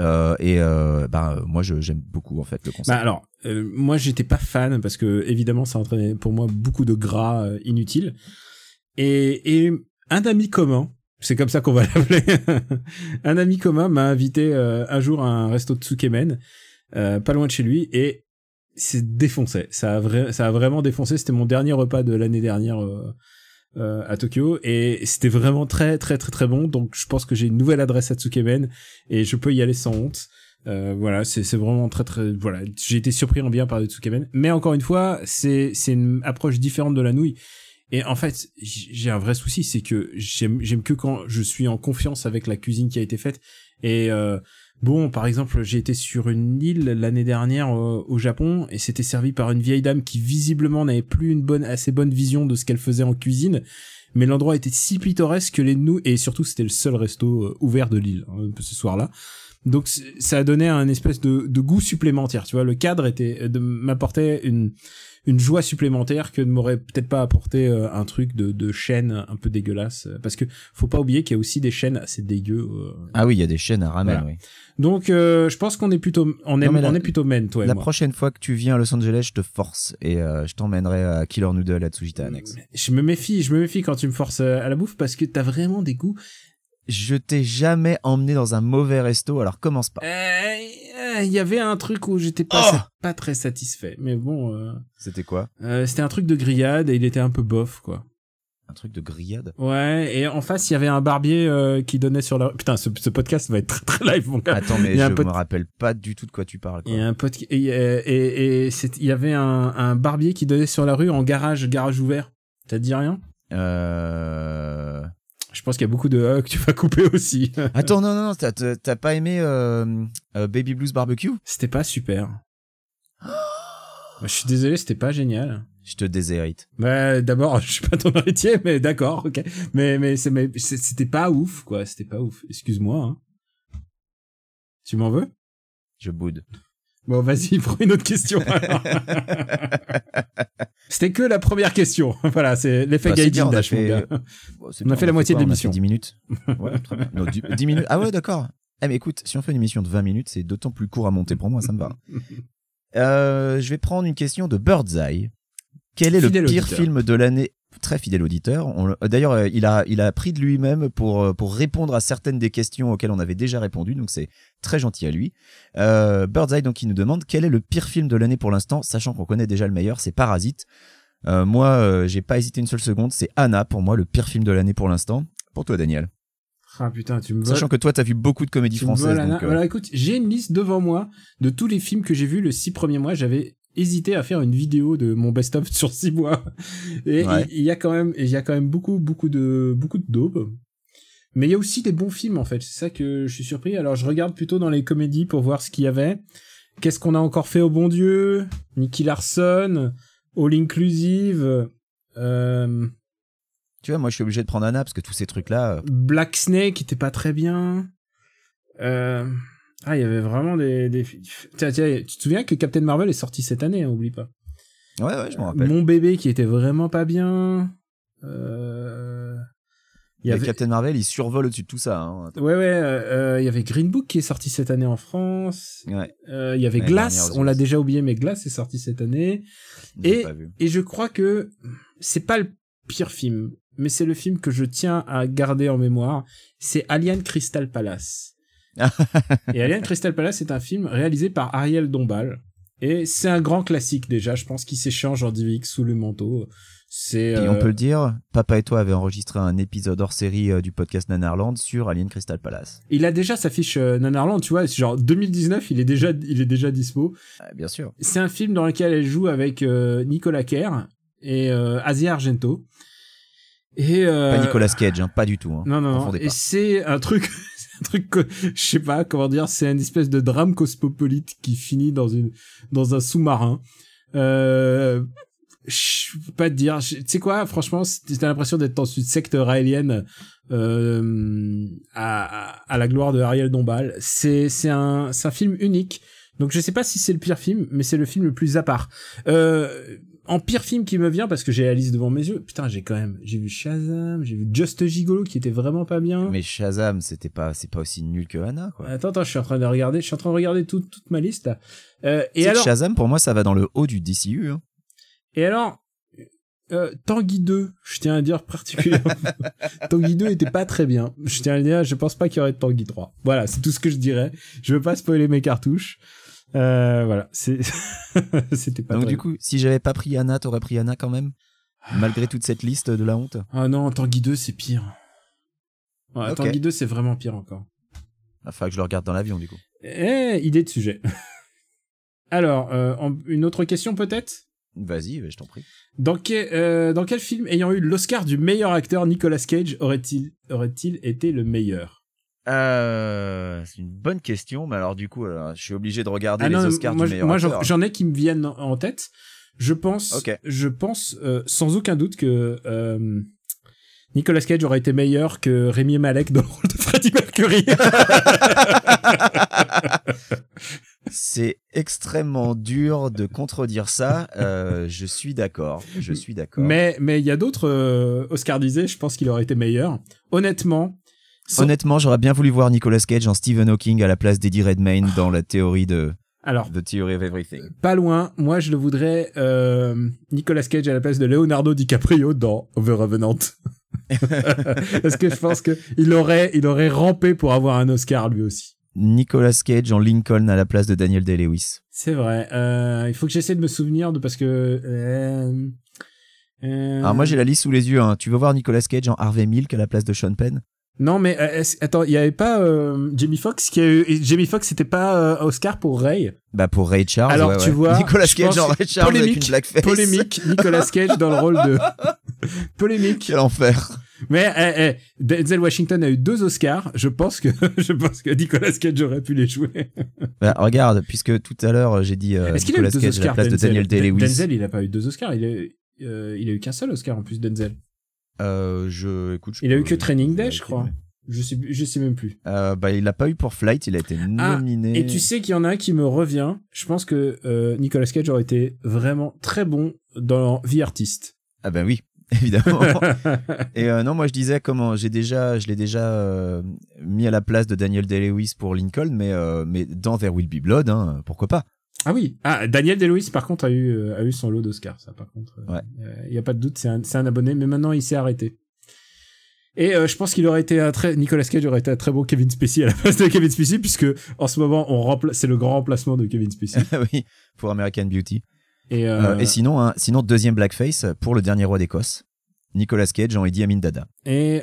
Euh, et euh, bah, euh, moi, j'aime beaucoup en fait le concept. Bah alors, euh, moi j'étais pas fan parce que évidemment ça entraînait pour moi beaucoup de gras euh, inutiles. Et, et un ami commun, c'est comme ça qu'on va l'appeler, un ami commun m'a invité euh, un jour à un resto de Tsukemen, euh, pas loin de chez lui, et c'est défoncé. Ça a, vrai, ça a vraiment défoncé. C'était mon dernier repas de l'année dernière euh, euh, à Tokyo, et c'était vraiment très très très très bon. Donc je pense que j'ai une nouvelle adresse à Tsukemen et je peux y aller sans honte. Euh, voilà, c'est vraiment très très voilà. J'ai été surpris en bien par le Tsukemen, mais encore une fois, c'est c'est une approche différente de la nouille. Et en fait, j'ai un vrai souci, c'est que j'aime que quand je suis en confiance avec la cuisine qui a été faite. Et euh, Bon, par exemple, j'ai été sur une île l'année dernière euh, au Japon et c'était servi par une vieille dame qui visiblement n'avait plus une bonne, assez bonne vision de ce qu'elle faisait en cuisine. Mais l'endroit était si pittoresque que les nous et surtout c'était le seul resto euh, ouvert de l'île hein, ce soir-là. Donc ça a donné un espèce de, de goût supplémentaire. Tu vois, le cadre était de m'apportait une une joie supplémentaire que ne m'aurait peut-être pas apporté euh, un truc de, de chaîne un peu dégueulasse. Parce que faut pas oublier qu'il y a aussi des chaînes assez dégueu. euh. Ah oui, il y a des chaînes à ramen, Voilà. oui. Donc euh, je pense qu'on est plutôt on est Non, mais la- on est plutôt men toi et La moi. prochaine fois que tu viens à Los Angeles, je te force et euh, je t'emmènerai à Killer Noodle à Tsujita Annex. Je me méfie, je me méfie quand tu me forces à la bouffe parce que t'as vraiment des goûts. Je t'ai jamais emmené dans un mauvais resto, alors commence pas. Euh, euh, Il y avait un truc où j'étais pas Oh pas très satisfait, mais bon, euh, C'était quoi? euh, c'était un truc de grillade et il était un peu bof quoi. Un truc de grillade? Ouais, et en face il y avait un barbier euh, qui donnait sur la. Putain, ce, ce podcast va être très très live mon gars. Attends, mais Il je me rappelle pas du tout de quoi tu parles. Il Quoi. y a un pote qui- et, et, et c'est- il y avait un, un barbier qui donnait sur la rue en garage garage ouvert. Te dit rien? Euh... Je pense qu'il y a beaucoup de euh, que tu vas couper aussi. Attends, non, non, non, t'as- pas aimé euh, euh, Baby Blues Barbecue? C'était pas super. Je suis désolé, c'était pas génial. Je te déshérite. Bah, d'abord, je suis pas ton héritier, mais d'accord, ok. Mais, mais, c'est- mais c'est- c'était pas ouf, quoi. C'était pas ouf. Excuse-moi, hein. Tu m'en veux? Je boude. Bon, vas-y, prends une autre question. C'était que la première question. voilà, c'est l'effet Bah, Gaijin on a Dash, fait- gars. Bon, c'est On a fait la moitié de quoi l'émission. fait 10 minutes. Ouais, très bien. Non, 10, 10 minutes. Ah ouais, d'accord. Eh mais écoute, si on fait une émission de 20 minutes, c'est d'autant plus court à monter pour moi, ça me va. Euh, je vais prendre une question de Birdseye. Quel est Fidèle le pire auditeur. film de l'année Très fidèle auditeur. D'ailleurs, euh, il a, il a appris de lui-même pour, euh, pour répondre à certaines des questions auxquelles on avait déjà répondu, donc c'est très gentil à lui. Euh, Birdseye, donc, il nous demande quel est le pire film de l'année pour l'instant, sachant qu'on connaît déjà le meilleur, c'est Parasite. Euh, moi, euh, j'ai pas hésité une seule seconde, c'est Anna pour moi le pire film de l'année pour l'instant. Pour toi, Daniel. Ah, putain, tu me. Sachant que toi, t'as vu beaucoup de comédies tu françaises. voles, Anna. donc, euh, Voilà, écoute, j'ai une liste devant moi de tous les films que j'ai vus le six premiers mois. J'avais hésité à faire une vidéo de mon best-of sur six mois. Et il y a quand même, il y a quand même beaucoup, beaucoup de, beaucoup de daubes. Mais il y a aussi des bons films, en fait. C'est ça que je suis surpris. Alors, je regarde plutôt dans les comédies pour voir ce qu'il y avait. Qu'est-ce qu'on a encore fait au bon Dieu? Nicky Larson, All Inclusive, euh, Tu vois, moi, je suis obligé de prendre Anna parce que tous ces trucs-là. euh, Black Snake était pas très bien. Euh... Ah, il y avait vraiment des, des... Tiens, tiens, tu te souviens que Captain Marvel est sorti cette année, hein, oublie pas. Ouais, ouais, je m'en rappelle. Mon bébé qui était vraiment pas bien. Euh... Il y avait... Captain Marvel, il survole au-dessus de tout ça. Hein. Ouais, ouais, euh, euh, il y avait Green Book qui est sorti cette année en France. Ouais, Euh, il y avait L'année Glass, on l'a déjà oublié, mais Glass est sorti cette année. Et-. Et je crois que c'est pas le pire film, mais c'est le film que je tiens à garder en mémoire. C'est Alien Crystal Palace. Et Alien Crystal Palace est un film réalisé par Ariel Dombal. Et c'est un grand classique déjà, je pense qu'il s'échange en DivX sous le manteau. C'est Et euh, on peut le dire, Papa et toi avaient enregistré un épisode hors série euh, du podcast Nanarland sur Alien Crystal Palace. il a déjà sa fiche euh, Nanarland, tu vois, c'est genre 2019, il est déjà il est déjà dispo. Ah, bien sûr. C'est un film dans lequel elle joue avec euh, Nicolas Kerr et euh, Asia Argento. Et euh, Pas Nicolas Cage, hein, pas du tout. Hein. Non, non, non. Et c'est un truc, un truc que, je sais pas comment dire, c'est une espèce de drame cosmopolite qui finit dans une, dans un sous-marin. Euh, je peux pas te dire, tu sais quoi, franchement, t'as l'impression d'être dans une secte raélienne, euh, à, à, à la gloire de Ariel Dombal. C'est, c'est un, c'est un film unique. Donc je sais pas si c'est le pire film, mais c'est le film le plus à part. Euh, en pire film qui me vient parce que j'ai la liste devant mes yeux. Putain, j'ai quand même, j'ai vu Shazam, j'ai vu Just Gigolo qui était vraiment pas bien. Mais Shazam, c'était pas, c'est pas aussi nul que Anna, quoi. Attends, attends, je suis en train de regarder, je suis en train de regarder toute toute ma liste là. Euh, et alors, Shazam, pour moi, ça va dans le haut du DCU. Hein. et alors, euh, Tanguy 2, je tiens à dire particulièrement. Tanguy 2 était pas très bien. Je tiens à le dire, je pense pas qu'il y aurait de Tanguy 3. Voilà, c'est tout ce que je dirais. Je veux pas spoiler mes cartouches. Euh, voilà, c'était pas Donc du coup, si j'avais pas pris Anna, t'aurais pris Anna quand même Malgré toute cette liste de la honte? Ah non, Tanguy 2, c'est pire. Ouais, Ok. Tanguy 2, c'est vraiment pire encore. Enfin, que je le regarde dans l'avion, du coup. Eh, idée de sujet. Alors, euh, une autre question peut-être? Vas-y, je t'en prie. dans, quel- euh, dans quel film ayant eu l'Oscar du meilleur acteur Nicolas Cage aurait-il aurait-il été le meilleur? Euh, c'est une bonne question, mais alors du coup, alors, je suis obligé de regarder Ah les non, Oscars moi, du meilleur moi, j'en ai qui me viennent en- tête. Je pense, je pense euh, sans aucun doute que euh, Nicolas Cage aurait été meilleur que Rémi Malek dans le rôle de Freddie Mercury. C'est extrêmement dur de contredire ça. Euh, je suis d'accord. Je suis d'accord. mais mais il y a d'autres euh, Oscarisés, je pense qu'il aurait été meilleur. Honnêtement, sans- Honnêtement, j'aurais bien voulu voir Nicolas Cage en Stephen Hawking à la place d'Eddie Redmayne dans la théorie de alors The Theory of Everything. pas loin, moi je le voudrais euh, Nicolas Cage à la place de Leonardo DiCaprio dans The Revenant. Parce que je pense que il aurait il aurait rampé pour avoir un Oscar lui aussi. Nicolas Cage en Lincoln à la place de Daniel Day-Lewis. C'est vrai. Euh, il faut que j'essaie de me souvenir de parce que. Euh, euh, Alors moi j'ai la liste sous les yeux. Hein. Tu veux voir Nicolas Cage en Harvey Milk à la place de Sean Penn? Non mais euh, attends, il y avait pas euh, Jamie Foxx qui a eu Jamie Foxx c'était pas euh, Oscar pour Ray? Bah pour Ray Charles. Alors, ouais, tu ouais. vois, Nicolas Cage en Ray Charles avec polémique, une blackface. Polémique. Nicolas Cage dans le rôle de polémique. Quel enfer. Mais eh, eh, Denzel Washington a eu deux Oscars. Je pense que je pense que Nicolas Cage aurait pu les jouer. Bah, regarde, puisque tout à l'heure j'ai dit euh, Est-ce qu'il a eu Nicolas deux Cage à la Oscars? place de Denzel Daniel Day-Lewis. Denzel il a pas eu deux Oscars. Il a euh, il a eu qu'un seul Oscar en plus Denzel. Euh, je écoute. je Il a eu que Training Day, je crois. Je sais je sais même plus. Euh, bah il a pas eu pour Flight, il a été Ah, nominé. Et tu sais qu'il y en a un qui me revient. Je pense que euh, Nicolas Cage aurait été vraiment très bon dans Vie Artiste. Ah ben oui, évidemment. Et euh, non, moi je disais comment j'ai déjà, je l'ai déjà mis à la place de Daniel Day-Lewis pour Lincoln, mais mais dans There Will Be Blood, hein, pourquoi pas ah oui. Ah Daniel Day-Lewis par contre a eu euh, a eu son lot d'Oscars. Ça par contre. euh, Ouais. euh, Il y a pas de doute. C'est un c'est un abonné. Mais maintenant il s'est arrêté. Et euh, je pense qu'il aurait été un très Nicolas Cage aurait été un très bon Kevin Spacey à la place de Kevin Spacey puisque en ce moment on c'est le grand remplacement de Kevin Spacey. Oui, pour American Beauty. Et, euh, Euh, et sinon, hein, sinon deuxième blackface pour le dernier roi d'Écosse, Nicolas Cage en Idi Amin Dada. Et,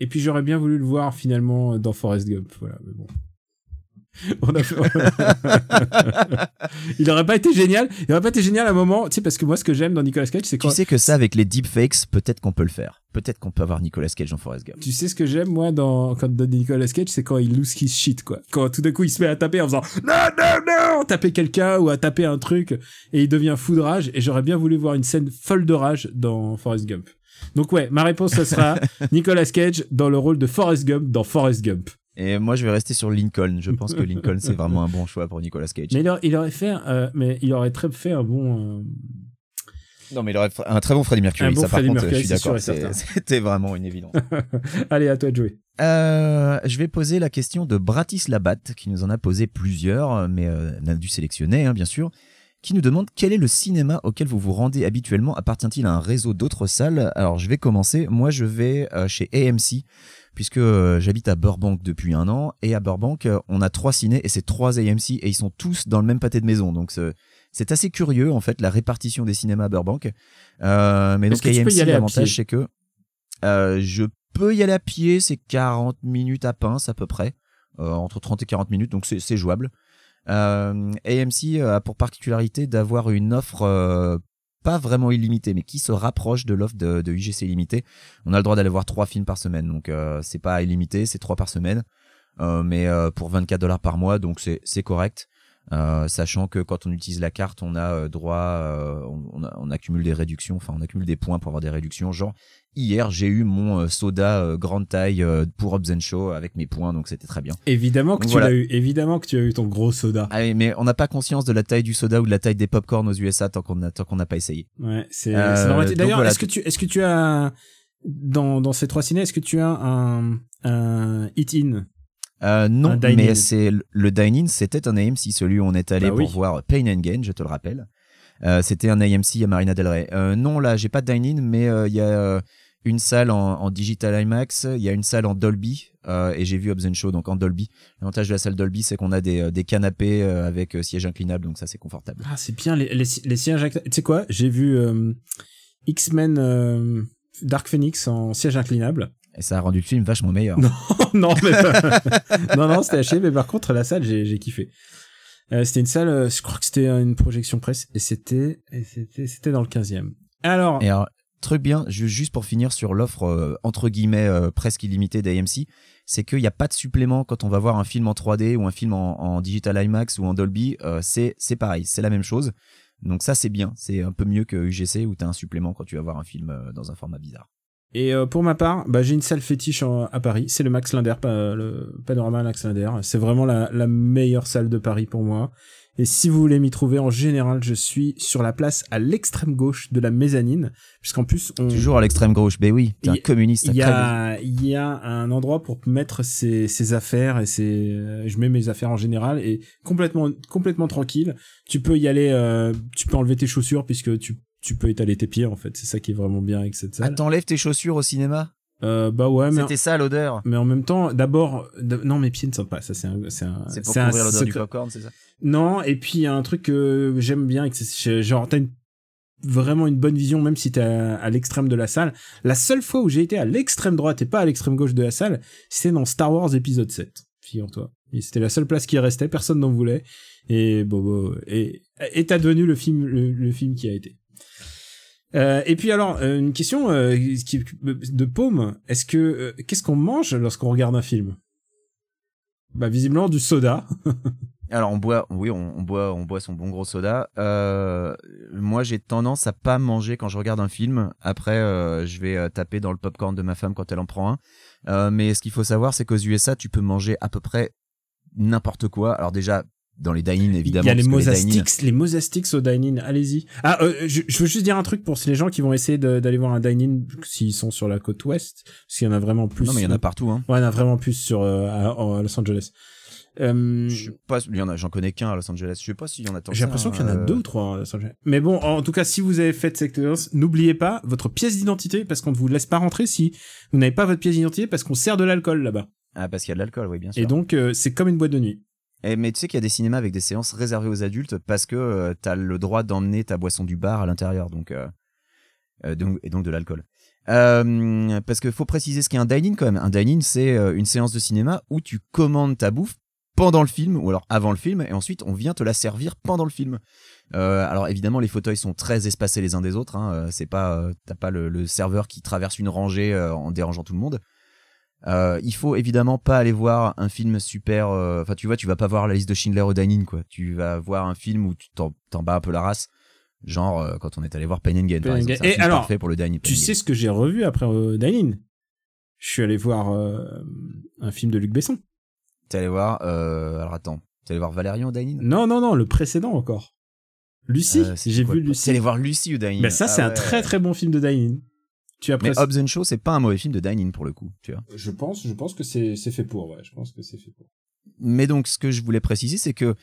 et puis j'aurais bien voulu le voir finalement dans Forrest Gump. Voilà, mais bon. On a fait... il aurait pas été génial. Il aurait pas été génial à un moment, tu sais, parce que moi, ce que j'aime dans Nicolas Cage, c'est quand. Tu sais que ça, avec les deepfakes, peut-être qu'on peut le faire. Peut-être qu'on peut avoir Nicolas Cage dans Forrest Gump. Tu sais ce que j'aime moi dans quand dans Nicolas Cage, c'est quand il lose his shit quoi. Quand tout d'un coup il se met à taper en faisant non non non, taper quelqu'un ou à taper un truc et il devient fou de rage. Et j'aurais bien voulu voir une scène folle de rage dans Forrest Gump. Donc ouais, ma réponse ce sera Nicolas Cage dans le rôle de Forrest Gump dans Forrest Gump. Et moi, je vais rester sur Lincoln. Je pense que Lincoln, c'est vraiment un bon choix pour Nicolas Cage. Mais il aurait, il aurait fait, euh, mais il aurait très fait un bon. euh, Non, mais il aurait un très bon Freddie Mercury. Un bon ça, par Freddie contre, Mercury, je suis d'accord. C'était vraiment une évidence. Allez, à toi de jouer. Euh, je vais poser la question de Bratislabat, qui nous en a posé plusieurs, mais on a dû sélectionner, hein, bien sûr, qui nous demande quel est le cinéma auquel vous vous rendez habituellement. Appartient-il à un réseau d'autres salles? Alors, je vais commencer. Moi, je vais euh, chez AMC, puisque euh, j'habite à Burbank depuis un an, et à Burbank, euh, on a trois cinés, et c'est trois AMC, et ils sont tous dans le même pâté de maison, donc c'est- assez curieux, en fait, la répartition des cinémas à Burbank. Euh, mais donc, AMC, l'avantage, c'est que euh, je peux y aller à pied, c'est 40 minutes à pince à peu près, euh, entre 30 et 40 minutes, donc c'est jouable. Euh, AMC a pour particularité d'avoir une offre euh, pas vraiment illimitée, mais qui se rapproche de l'offre de, de UGC illimité. On a le droit d'aller voir trois films par semaine, donc euh, c'est pas illimité, c'est trois par semaine, euh, mais euh, pour 24 dollars par mois, donc c'est correct. Euh, sachant que quand on utilise la carte, on a euh, droit, euh, on, on a- on accumule des réductions, enfin on accumule des points pour avoir des réductions. Genre hier, j'ai eu mon euh, soda grande taille pour Hobbs Show avec mes points, donc c'était très bien. Évidemment que Donc tu voilà. l'as eu. Évidemment que tu as eu ton gros soda. Ah mais on n'a pas conscience de la taille du soda ou de la taille des popcorn aux USA tant qu'on n'a pas essayé. Ouais, c'est D'ailleurs, voilà. est-ce que tu est-ce que tu as dans dans ces trois ciné, est-ce que tu as un un hit-in Euh, non, mais c'est le- dine-in, c'était un AMC, celui où on est allé Bah pour oui. voir Pain and Gain, je te le rappelle. Euh, c'était un AMC à Marina Del Rey. Euh, non, là, j'ai pas de dine-in, mais euh, il y a euh, une salle en, en digital IMAX, il y a une salle en Dolby, euh, et j'ai vu Hobbs Show donc en Dolby. L'avantage de la salle Dolby, c'est qu'on a des, des canapés avec siège inclinable, donc ça c'est confortable. Ah, c'est bien les les, les sièges. inclinables. Tu sais quoi? J'ai vu euh, X-Men Dark Phoenix en siège inclinable. Et ça a rendu le film vachement meilleur. Non. non, mais pas- non, non, c'était haché. Mais par contre, la salle, j'ai kiffé. Euh, c'était une salle, euh, je crois que c'était une projection presse, et c'était et c'était c'était dans le 15e. Alors, Et alors, truc bien, ju- juste pour finir sur l'offre euh, entre guillemets presque illimitée d'AMC, c'est qu'il n'y a pas de supplément quand on va voir un film en 3D ou un film en, en digital IMAX ou en Dolby. c'est c'est pareil, c'est la même chose. Donc ça c'est bien, c'est un peu mieux que UGC où t'as un supplément quand tu vas voir un film dans un format bizarre. Et euh, pour ma part, bah, j'ai une salle fétiche en- à Paris. C'est le Max Linder, pas, le Panorama Max Linder. C'est vraiment la, la meilleure salle de Paris pour moi. Et si vous voulez m'y trouver, en général, je suis sur la place à l'extrême gauche de la mezzanine, puisqu'en plus, on, Toujours à l'extrême gauche, ben oui, t'es un communiste. il y a, y a un endroit pour mettre ses, ses affaires et ses, euh, je mets mes affaires en général et complètement, complètement tranquille. Tu peux y aller, euh, tu peux enlever tes chaussures puisque tu, tu peux étaler tes pieds en fait. C'est ça qui est vraiment bien avec cette Ah, salle. t'enlèves tes chaussures au cinéma? Euh, bah ouais, mais, C'était ça l'odeur mais en même temps, d'abord, non, mes pieds ne sont pas. Ça, c'est un, c'est un, C'est pour un couvrir l'odeur du popcorn, c'est ça? Non, et puis il y a un truc que j'aime bien, et que c'est genre t'as une, vraiment une bonne vision, même si t'es à, à l'extrême de la salle. La seule fois où j'ai été à l'extrême droite et pas à l'extrême gauche de la salle, c'était dans Star Wars épisode 7, figure-toi. Et c'était la seule place qui restait, personne n'en voulait. Et bon, bon et est devenu le film, le, le film qui a été. Euh, et puis alors euh, une question euh, de paume, est-ce que euh, qu'est-ce qu'on mange lorsqu'on regarde un film? Bah visiblement du soda. Alors on boit, oui, on, boit, on boit son bon gros soda. Euh, moi, j'ai tendance à pas manger quand je regarde un film. Après, euh, je vais taper dans le popcorn de ma femme quand elle en prend un. Mais ce qu'il faut savoir, c'est qu'aux USA, tu peux manger à peu près n'importe quoi. Alors déjà, dans les dine évidemment. Il y a les mosastics, les mosastics au dine-in. Allez-y. Ah, euh, je, je veux juste dire un truc pour les gens qui vont essayer d'aller voir un dine-in s'ils sont sur la côte ouest, parce qu'il y en a vraiment plus. Non, mais il y en a partout. Hein. Ouais, il y en a vraiment plus sur euh, à, à Los Angeles. Euh, Je sais pas, il y en a, j'en connais qu'un à Los Angeles. Je sais pas s'il y en a tant J'ai l'impression qu'il y en a euh, deux ou trois à Los Angeles. Mais bon, en tout cas, si vous avez fait cette expérience, n'oubliez pas votre pièce d'identité, parce qu'on ne vous laisse pas rentrer si vous n'avez pas votre pièce d'identité, parce qu'on sert de l'alcool là-bas. Ah, parce qu'il y a de l'alcool, oui, bien sûr. Et donc, euh, c'est comme une boîte de nuit. Et, mais tu sais qu'il y a des cinémas avec des séances réservées aux adultes parce que euh, t'as le droit d'emmener ta boisson du bar à l'intérieur, donc, euh, euh, et donc de l'alcool. Parce que faut préciser ce qu'est un dine-in quand même. Un dine-in, c'est une séance de cinéma où tu commandes ta bouffe pendant le film ou alors avant le film et ensuite on vient te la servir pendant le film. Alors évidemment les fauteuils sont très espacés les uns des autres. Hein, c'est pas t'as pas le, serveur qui traverse une rangée en dérangeant tout le monde. Euh, il faut évidemment pas aller voir un film super. euh, Enfin, tu vois, tu vas pas voir la liste de Schindler au dining, quoi. Tu vas voir un film où tu t'en, t'en bats un peu la race, genre euh, quand on est allé voir Pain and Gain. par Pain exemple. Et alors, parfait pour le dining. Tu sais ce que j'ai revu après euh, Dine-In Je suis allé voir euh, un film de Luc Besson. T'es allé voir. Euh, alors attends, t'es allé voir Valérian au dining? Non, non, non, le précédent encore. Lucie, j'ai vu Lucie. T'es allé voir Lucie au dining. Ben ça, Ah c'est un très très bon film de Dine-In. Tu as Mais. Hobbs and Shaw, c'est pas un mauvais film de dining pour le coup, tu vois. Je pense, je pense que c'est c'est fait pour, ouais. Je pense que c'est fait pour. Mais donc, ce que je voulais préciser, c'est que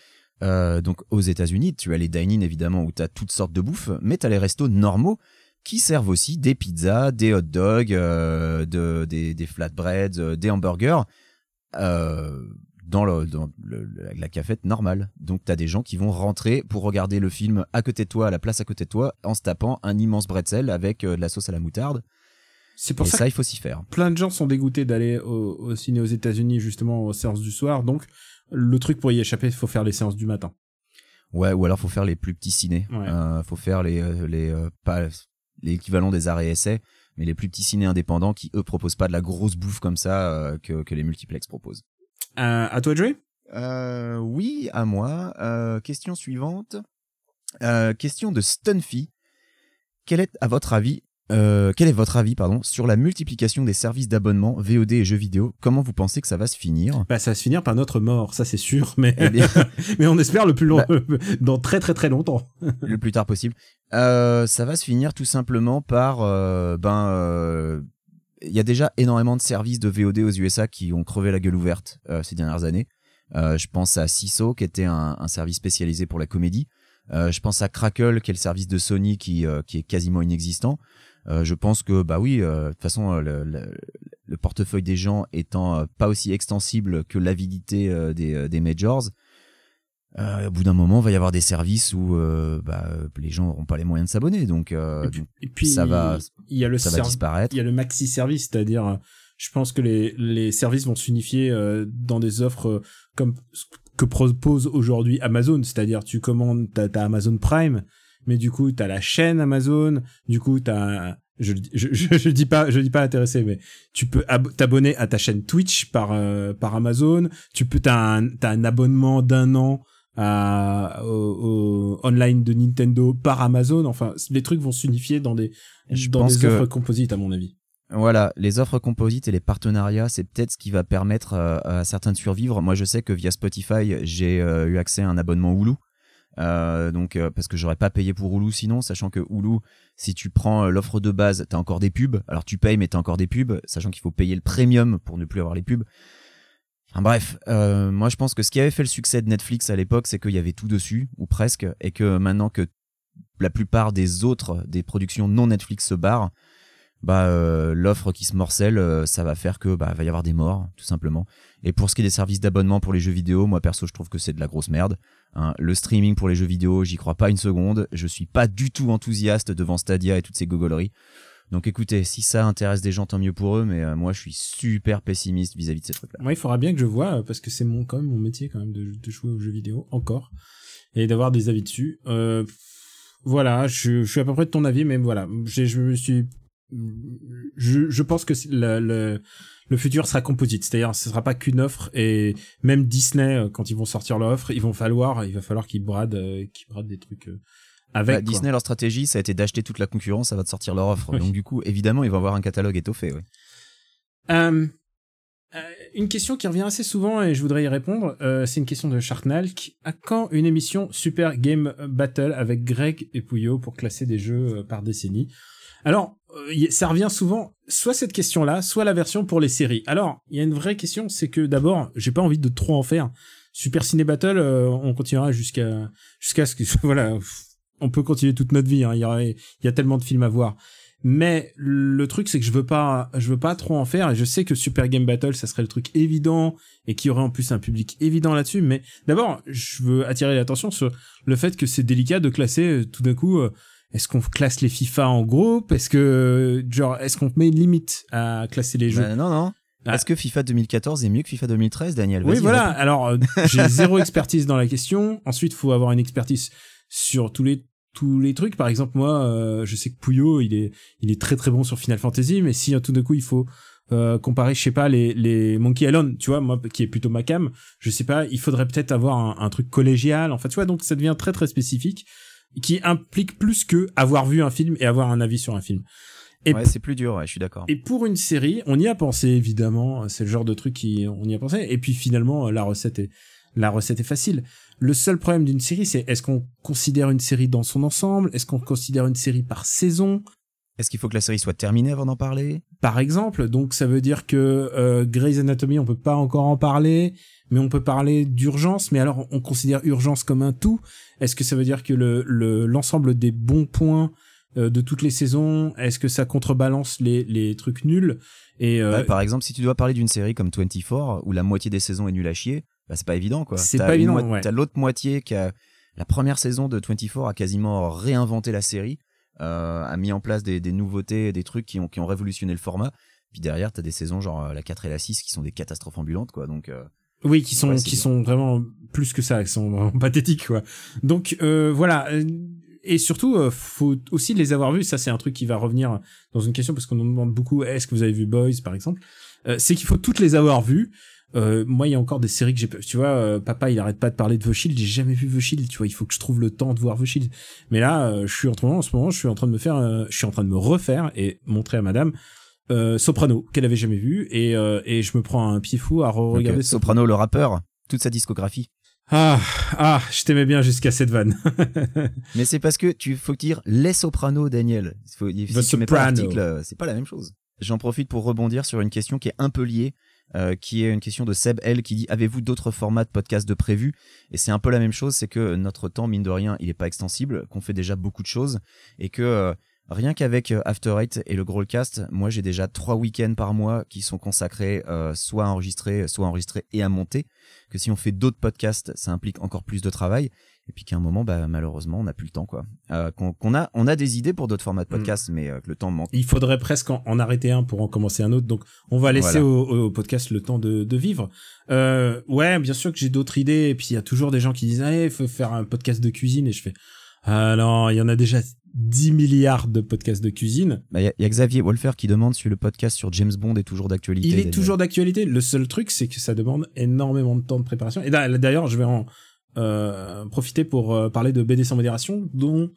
euh, donc aux États-Unis, tu as les dine-in évidemment où tu as toutes sortes de bouffe, mais tu as les restos normaux qui servent aussi des pizzas, des hot dogs, euh, de, des, des flatbreads, euh, des hamburgers euh, dans, le, dans le- le- la cafette normale. Donc tu as des gens qui vont rentrer pour regarder le film à côté de toi, à la place à côté de toi, en se tapant un immense bretzel avec euh, de la sauce à la moutarde. C'est pour Et ça, ça, il faut s'y faire. plein de gens sont dégoûtés d'aller au, au ciné aux États-Unis justement aux séances du soir. Donc le truc pour y échapper, il faut faire les séances du matin. Ouais, ou alors faut faire les plus petits ciné. Ouais. Euh, faut faire les euh, les euh, pas l'équivalent des arrêts essais, mais les plus petits ciné indépendants qui eux proposent pas de la grosse bouffe comme ça euh, que que les multiplex proposent. Euh, à toi de jouer Euh, oui, à moi. Euh, question suivante. Euh, question de Stunfy. Quel est à votre avis quel est votre avis pardon sur la multiplication des services d'abonnement VOD et jeux vidéo? Comment vous pensez que ça va se finir? Bah ça va se finir par notre mort, ça c'est sûr, mais Eh bien, mais on espère le plus long, Bah. dans très très très longtemps. le plus tard possible. Ça va se finir tout simplement par ben il y a déjà énormément de services de VOD aux USA qui ont crevé la gueule ouverte euh, ces dernières années. Euh, je pense à Siso qui était un, service spécialisé pour la comédie. Euh, je pense à Crackle qui est le service de Sony qui est quasiment inexistant. Je pense que bah oui, de toute façon le, le- le portefeuille des gens étant pas aussi extensible que l'avidité des majors, euh, au bout d'un moment, il va y avoir des services où euh, bah, les gens n'auront pas les moyens de s'abonner, donc, euh, et, puis, donc et puis, ça va- il y a le ça va disparaître. il y a le maxi service, c'est-à-dire, je pense que les, les services vont s'unifier euh, dans des offres euh, comme ce que propose aujourd'hui Amazon, c'est-à-dire tu commandes, t'as as Amazon Prime, mais du coup t'as la chaîne Amazon, du coup t'as je, je, je, je dis pas, je dis pas intéressé, mais tu peux t'abonner à ta chaîne Twitch par euh, par Amazon. Tu peux t'as un t'as un abonnement d'un an à au, au online de Nintendo par Amazon. Enfin, les trucs vont s'unifier dans des Je dans pense des que- offres composites à mon avis. Voilà, les offres composites et les partenariats, c'est peut-être ce qui va permettre euh, à certains de survivre. Moi, je sais que via Spotify, j'ai euh, eu accès à un abonnement Hulu. Euh, donc euh, parce que j'aurais pas payé pour Hulu sinon, sachant que Hulu, si tu prends euh, l'offre de base, t'as encore des pubs. Alors tu payes, mais t'as encore des pubs, sachant qu'il faut payer le premium pour ne plus avoir les pubs. Enfin bref, euh, moi je pense que ce qui avait fait le succès de Netflix à l'époque, c'est qu'il y avait tout dessus, ou presque, et que maintenant que la plupart des autres, des productions non Netflix se barrent, bah euh, l'offre qui se morcelle, euh, ça va faire que bah va y avoir des morts, tout simplement. Et pour ce qui est des services d'abonnement pour les jeux vidéo, moi perso je trouve que c'est de la grosse merde. hein. Le streaming pour les jeux vidéo, j'y crois pas une seconde. Je suis pas du tout enthousiaste devant Stadia et toutes ces gogoleries. Donc écoutez, si ça intéresse des gens, tant mieux pour eux, mais euh, moi je suis super pessimiste vis-à-vis de ces trucs-là. Moi, il faudra bien que je vois euh, parce que c'est mon quand même mon métier quand même de, de jouer aux jeux vidéo encore et d'avoir des avis dessus. Euh, voilà, je, je suis à peu près de ton avis, mais voilà, je me suis, je, je pense que le, le le futur sera composite, c'est-à-dire ce sera pas qu'une offre et même Disney euh, quand ils vont sortir leur offre, ils vont falloir, il va falloir qu'ils bradent, euh, qu'ils bradent des trucs avec Bah. Disney, leur stratégie, ça a été d'acheter toute la concurrence, ça va de sortir leur offre. Donc du coup, évidemment, ils vont avoir un catalogue étoffé. Ouais. Euh, euh, une question qui revient assez souvent et je voudrais y répondre, euh, c'est une question de Sharknalk. À quand une émission Super Game Battle avec Greg et Pouillot pour classer des jeux euh, par décennie? Alors, euh, ça revient souvent, soit cette question-là, soit la version pour les séries. Alors, il y a une vraie question, c'est que d'abord, j'ai pas envie de trop en faire. Super Ciné Battle, euh, on continuera jusqu'à jusqu'à ce que voilà, on peut continuer toute notre vie. hein. Il y il y a tellement de films à voir. Mais le truc, c'est que je veux pas, je veux pas trop en faire. Et je sais que Super Game Battle, ça serait le truc évident et qu'il y aurait en plus un public évident là-dessus. Mais d'abord, je veux attirer l'attention sur le fait que c'est délicat de classer euh, tout d'un coup. euh, est-ce qu'on classe les FIFA en groupe? Est-ce que genre, est-ce qu'on met une limite à classer les jeux? Bah, non, non. Ah. Est-ce que FIFA 2014 est mieux que FIFA 2013, Daniel? Oui, voilà. Alors, euh, j'ai zéro expertise dans la question. Ensuite, faut avoir une expertise sur tous les tous les trucs. Par exemple, moi, euh, je sais que Puyo, il est il est très très bon sur Final Fantasy, mais si euh, tout d'un coup il faut euh, comparer, je sais pas, les les Monkey Island, tu vois, moi qui est plutôt ma cam, je sais pas, il faudrait peut-être avoir un, un truc collégial. En fait, tu vois, donc ça devient très très spécifique, qui implique plus que avoir vu un film et avoir un avis sur un film. Et Ouais, c'est plus dur, ouais, je suis d'accord. et pour une série, on y a pensé évidemment, c'est le genre de truc qui on y a pensé et puis finalement la recette est la recette est facile. Le seul problème d'une série c'est est-ce qu'on considère une série dans son ensemble, est-ce qu'on considère une série par saison? Est-ce qu'il faut que la série soit terminée avant d'en parler? Par exemple, donc ça veut dire que euh, Grey's Anatomy on peut pas encore en parler, mais on peut parler d'urgence, mais alors on considère urgence comme un tout. Est-ce que ça veut dire que le le- l'ensemble des bons points euh, de toutes les saisons, est-ce que ça contrebalance les les trucs nuls? Et euh, Ouais, Par exemple, si tu dois parler d'une série comme 24, où la moitié des saisons est nulle à chier, bah, c'est pas évident, quoi. C'est pas évident, ouais. T'as l'autre moitié qui a... La première saison de 24 a quasiment réinventé la série, euh, a mis en place des, des nouveautés, des trucs qui ont, qui ont révolutionné le format. Puis derrière, t'as des saisons genre euh, la 4 et la 6 qui sont des catastrophes ambulantes, quoi. Donc, euh, Oui, qui sont Ouais, qui bien. sont vraiment plus que ça, qui sont vraiment pathétiques quoi. Donc euh, voilà, euh, et surtout euh, faut aussi les avoir vus. Ça c'est un truc qui va revenir dans une question parce qu'on nous demande beaucoup. Est-ce que vous avez vu Boys par exemple? Euh, C'est qu'il faut toutes les avoir vues. Euh, moi, il y a encore des séries que j'ai, tu vois, euh, papa, il arrête pas de parler de The Shield. J'ai jamais vu The Shield, tu vois. Il faut que je trouve le temps de voir The Shield. Mais là, euh, je suis en train, en ce moment, je suis en train de me faire, euh, je suis en train de me refaire et montrer à Madame euh, Soprano qu'elle avait jamais vu et euh, et je me prends un pied fou à donc, regarder euh, Soprano, le rappeur, toute sa discographie. ah, ah, je t'aimais bien jusqu'à cette vanne. Mais c'est parce que tu faut dire les sopranos, Daniel. Faut, si The tu mets pas Soprano. c'est pas la même chose. J'en profite pour rebondir sur une question qui est un peu liée, euh, qui est une question de Seb L qui dit avez-vous d'autres formats de podcast de prévu Et c'est un peu la même chose, c'est que notre temps mine de rien, il est pas extensible, qu'on fait déjà beaucoup de choses et que euh, rien qu'avec euh, After Eight et le Growlcast, moi j'ai déjà trois week-ends par mois qui sont consacrés euh, soit à enregistrer, soit à enregistrer et à monter. Que si on fait d'autres podcasts, ça implique encore plus de travail et puis qu'à un moment bah malheureusement on n'a plus le temps quoi euh, qu'on qu'on a on a des idées pour d'autres formats de podcast mais euh, que le temps manque Il faudrait presque en, en arrêter un pour en commencer un autre. Donc, on va laisser Voilà. au, au podcast le temps de, de vivre. Euh, ouais, bien sûr que j'ai d'autres idées. Et puis, il y a toujours des gens qui disent, il faut faire un podcast de cuisine. Et je fais, Ah non, il y en a déjà 10 milliards de podcasts de cuisine. Bah, Il y, a- il y a Xavier Wolfer qui demande si le podcast sur James Bond est toujours d'actualité. Il est toujours d'actualité. Le seul truc, c'est que ça demande énormément de temps de préparation. Et d'a- d'ailleurs, je vais en euh, profiter pour euh, parler de BD sans modération, dont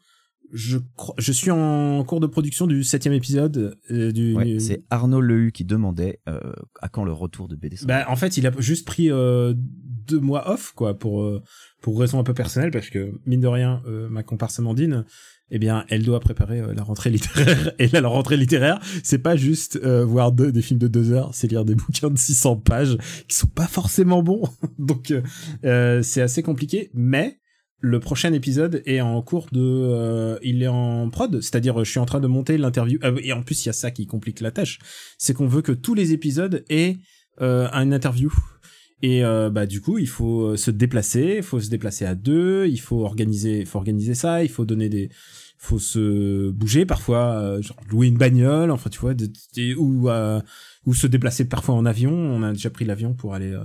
je crois, je suis en cours de production du septième épisode. euh, du, Ouais, c'est Arnaud Lehu qui demandait euh, à quand le retour de BD. sans Bah, en fait, il a juste pris euh, deux mois off, quoi, pour euh, pour raison un peu personnelle, parce que mine de rien, euh, ma comparse Amandine, eh bien, elle doit préparer euh, la rentrée littéraire. Et là, la rentrée littéraire, c'est pas juste euh, voir deux, des films de deux heures, c'est lire des bouquins de 600 pages qui sont pas forcément bons. Donc, euh, c'est assez compliqué. Mais le prochain épisode est en cours de, euh, il est en prod, c'est-à-dire, je suis en train de monter l'interview. Ah, et en plus, il y a ça qui complique la tâche, c'est qu'on veut que tous les épisodes aient euh, une interview. Et euh, bah du coup, il faut euh, se déplacer, il faut se déplacer à deux, il faut organiser, faut organiser ça, il faut donner des, faut se bouger parfois, euh, genre louer une bagnole, enfin tu vois, ou euh, ou se déplacer parfois en avion. On a déjà pris l'avion pour aller euh,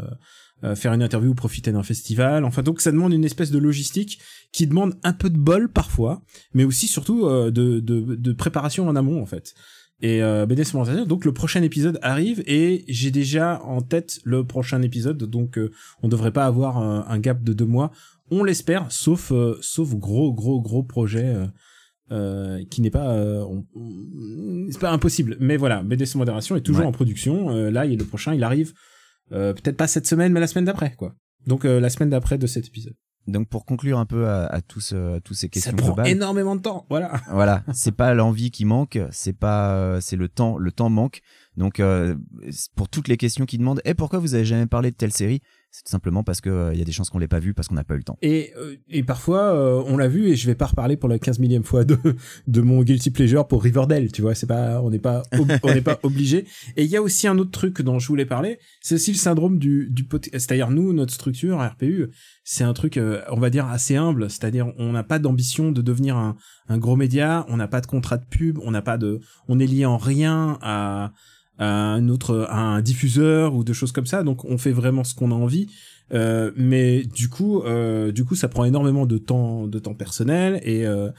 euh, faire une interview ou profiter d'un festival. Enfin donc ça demande une espèce de logistique qui demande un peu de bol parfois, mais aussi surtout de, de de préparation en amont en fait. Et euh, BD modération, donc le prochain épisode arrive et j'ai déjà en tête le prochain épisode, donc euh, on devrait pas avoir un, un gap de deux mois. On l'espère, sauf euh, sauf gros gros gros projet euh, euh, qui n'est pas euh, on- on- c'est pas impossible. Mais voilà, BD sans modération est toujours Ouais. en production. Euh, là, il est le prochain, il arrive euh, peut-être pas cette semaine, mais la semaine d'après, quoi. Donc euh, la semaine d'après de cet épisode. Donc pour conclure un peu à, à tous euh, à tous ces Ça questions prend globales, énormément de temps, voilà. voilà, c'est pas l'envie qui manque, c'est pas euh, c'est le temps, le temps manque. Donc euh, pour toutes les questions qui demandent, et pourquoi vous avez jamais parlé de telle série? C'est tout simplement parce que euh, il y a des chances qu'on l'ait pas vu parce qu'on n'a pas eu le temps. Et, euh, et parfois, euh, on l'a vu, et je vais pas reparler pour la 15 millième fois de, de mon guilty pleasure pour Riverdale, tu vois, c'est pas, on n'est pas, on n'est pas obligé. Et il y a aussi un autre truc dont je voulais parler, c'est aussi le syndrome du, du c'est-à-dire nous, notre structure, RPU, c'est un truc, euh, on va dire, assez humble, c'est-à-dire on n'a pas d'ambition de devenir un, un gros média, on n'a pas de contrat de pub, on n'a pas de, on est lié en rien à un autre, un diffuseur ou de choses comme ça, donc on fait vraiment ce qu'on a envie. Euh, mais du coup, euh, du coup, ça prend énormément de temps, de temps personnel et euh,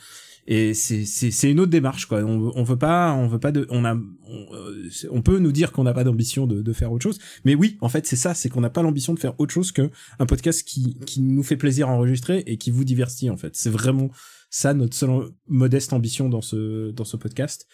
et c'est c'est une autre démarche quoi. On veut pas, on veut pas de, on a, on, euh, on peut nous dire qu'on n'a pas d'ambition de de faire autre chose, mais oui, en fait, c'est ça, c'est qu'on n'a pas l'ambition de faire autre chose que un podcast qui qui nous fait plaisir à enregistrer et qui vous divertit en fait. C'est vraiment ça notre seule modeste ambition dans ce dans ce podcast.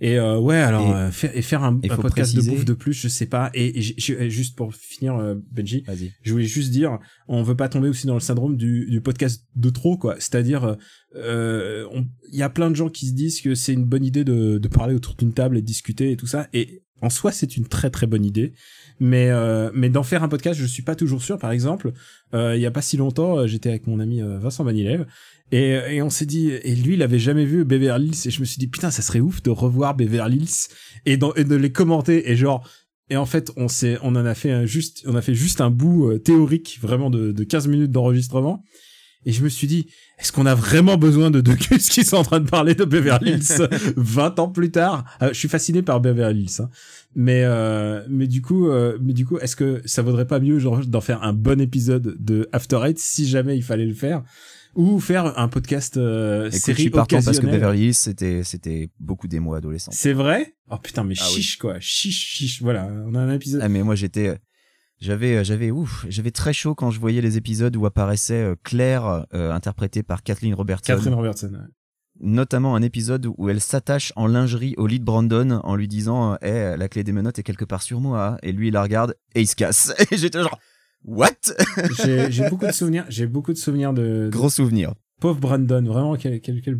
Et euh, ouais, alors Et- euh, faire et faire un, podcast préciser- de bouffe de plus, je sais pas. Et, et j- juste pour finir, euh, Benji, je voulais juste dire, on veut pas tomber aussi dans le syndrome du, du podcast de trop, quoi. C'est-à-dire, euh, il y a plein de gens qui se disent que c'est une bonne idée de, de parler autour d'une table et de discuter et tout ça. Et en soi, c'est une très très bonne idée. Mais euh, mais d'en faire un podcast, je suis pas toujours sûr. Par exemple, euh, il y a pas si longtemps, euh, j'étais avec mon ami euh, Vincent Manilev et, et on s'est dit, et lui, il avait jamais vu Beverly Hills et je me suis dit, putain, ça serait ouf de revoir Beverly Hills et, dans, et de les commenter et genre et en fait, on s'est, on en a fait un juste, on a fait juste un bout euh, théorique, vraiment de, de 15 minutes d'enregistrement. Et je me suis dit, est-ce qu'on a vraiment besoin de deux culs qui sont en train de parler de Beverly Hills 20 ans plus tard? Euh, Je suis fasciné par Beverly Hills, hein. mais euh, mais du coup, euh, mais du coup, est-ce que ça vaudrait pas mieux genre d'en faire un bon épisode de After Eight si jamais il fallait le faire, ou faire un podcast euh, Écoute, série partant parce que occasionnelle Beverly Hills c'était c'était beaucoup des mots adolescents. C'est vrai? Oh putain, mais Ah oui. chiche quoi, chiche chiche. Voilà, on a un épisode. Ah mais moi j'étais j'avais j'avais ouf, j'avais très chaud quand je voyais les épisodes où apparaissait euh, Claire euh, interprétée par Kathleen Robertson. Catherine Robertson. ouais. Notamment un épisode où elle s'attache en lingerie au lit de Brandon en lui disant "Eh, la clé des menottes est quelque part sur moi" et lui il la regarde et il se casse. Et j'étais genre What? J'ai j'ai beaucoup de souvenirs. J'ai beaucoup de souvenirs de, de Gros souvenir. pauvre Brandon. Vraiment quel quel quel,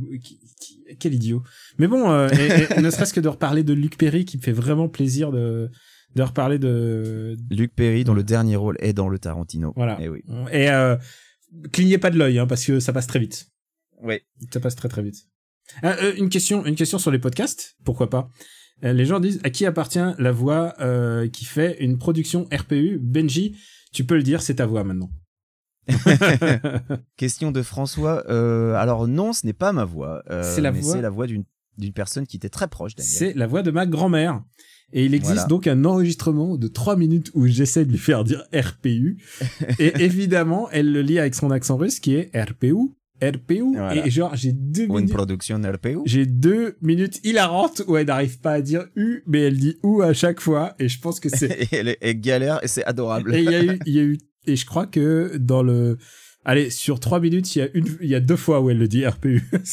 quel idiot. Mais bon, euh, et, et ne serait-ce que de reparler de Luc Perry, qui me fait vraiment plaisir de de reparler de Luc Perry dont le dernier rôle est dans le Tarantino. voilà. Et oui. Et euh, clignez pas de l'œil, hein, parce que ça passe très vite. Oui. Ça passe très très vite. Euh, euh, une question, une question sur les podcasts, pourquoi pas. Euh, les gens disent à qui appartient la voix euh, qui fait une production RPU. Benji, tu peux le dire, c'est ta voix maintenant. Question de François. Euh, alors non, ce n'est pas ma voix. euh, C'est la voix- la voix d'une d'une personne qui était très proche Daniel. C'est la voix de ma grand-mère. Et il existe Voilà. donc un enregistrement de 3 minutes où j'essaie de lui faire dire RPU. et évidemment, elle le lit avec son accent russe qui est RPU. RPU Voilà. et genre j'ai deux Ou une minutes production RPO. j'ai deux minutes hilarantes où elle n'arrive pas à dire U mais elle dit OU à chaque fois et je pense que c'est Et elle est, elle galère et c'est adorable. et il y a eu il y a eu et je crois que dans le Allez, sur trois minutes, il y a une, il y a deux fois où elle le dit RPU.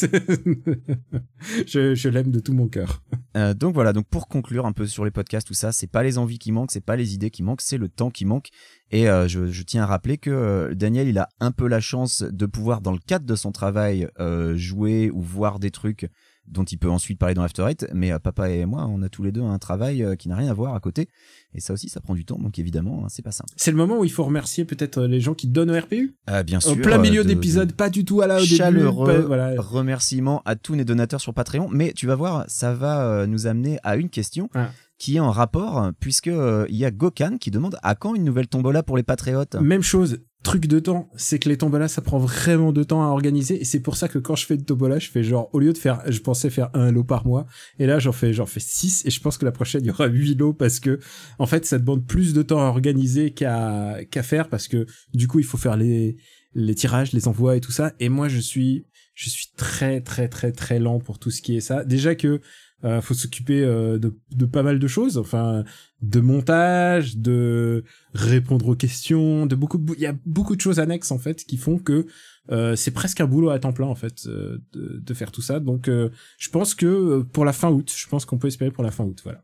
Je, l'aime de tout mon cœur. Euh, donc voilà, donc pour conclure un peu sur les podcasts, tout ça, c'est pas les envies qui manquent, c'est pas les idées qui manquent, c'est le temps qui manque. Et euh, je, tiens à rappeler que euh, Daniel, il a un peu la chance de pouvoir, dans le cadre de son travail, jouer ou voir des trucs dont il peut ensuite parler dans After Eight. Mais euh, papa et moi, on a tous les deux un travail euh, qui n'a rien à voir à côté. Et ça aussi, ça prend du temps, donc évidemment, hein, c'est pas simple. C'est le moment où il faut remercier peut-être les gens qui donnent au RPU. Euh, bien sûr. Au plein euh, milieu de- d'épisode, de- pas du tout à la au début. chaleureux pas- voilà. remerciements à tous les donateurs sur Patreon. Mais tu vas voir, ça va euh, nous amener à une question Ah. qui est en rapport, puisque euh, il y a Gokan qui demande à quand une nouvelle tombola pour les patriotes? Même chose, truc de temps, c'est que les tombolas, ça prend vraiment de temps à organiser, et c'est pour ça que quand je fais une tombola, je fais genre, au lieu de faire, je pensais faire un lot par mois, et là, j'en fais, j'en fais six, et je pense que la prochaine, il y aura huit lots, parce que, en fait, ça demande plus de temps à organiser qu'à, qu'à faire, parce que, du coup, il faut faire les, les tirages, les envois et tout ça, et moi, je suis, je suis très, très, très, très lent pour tout ce qui est ça. Déjà que, euh, faut s'occuper euh, de, de pas mal de choses, enfin, de montage, de répondre aux questions, de beaucoup il y a beaucoup de choses annexes en fait qui font que euh, c'est presque un boulot à temps plein en fait euh, de, de faire tout ça. Donc je pense que pour la fin août, je pense qu'on peut espérer pour la fin août, voilà.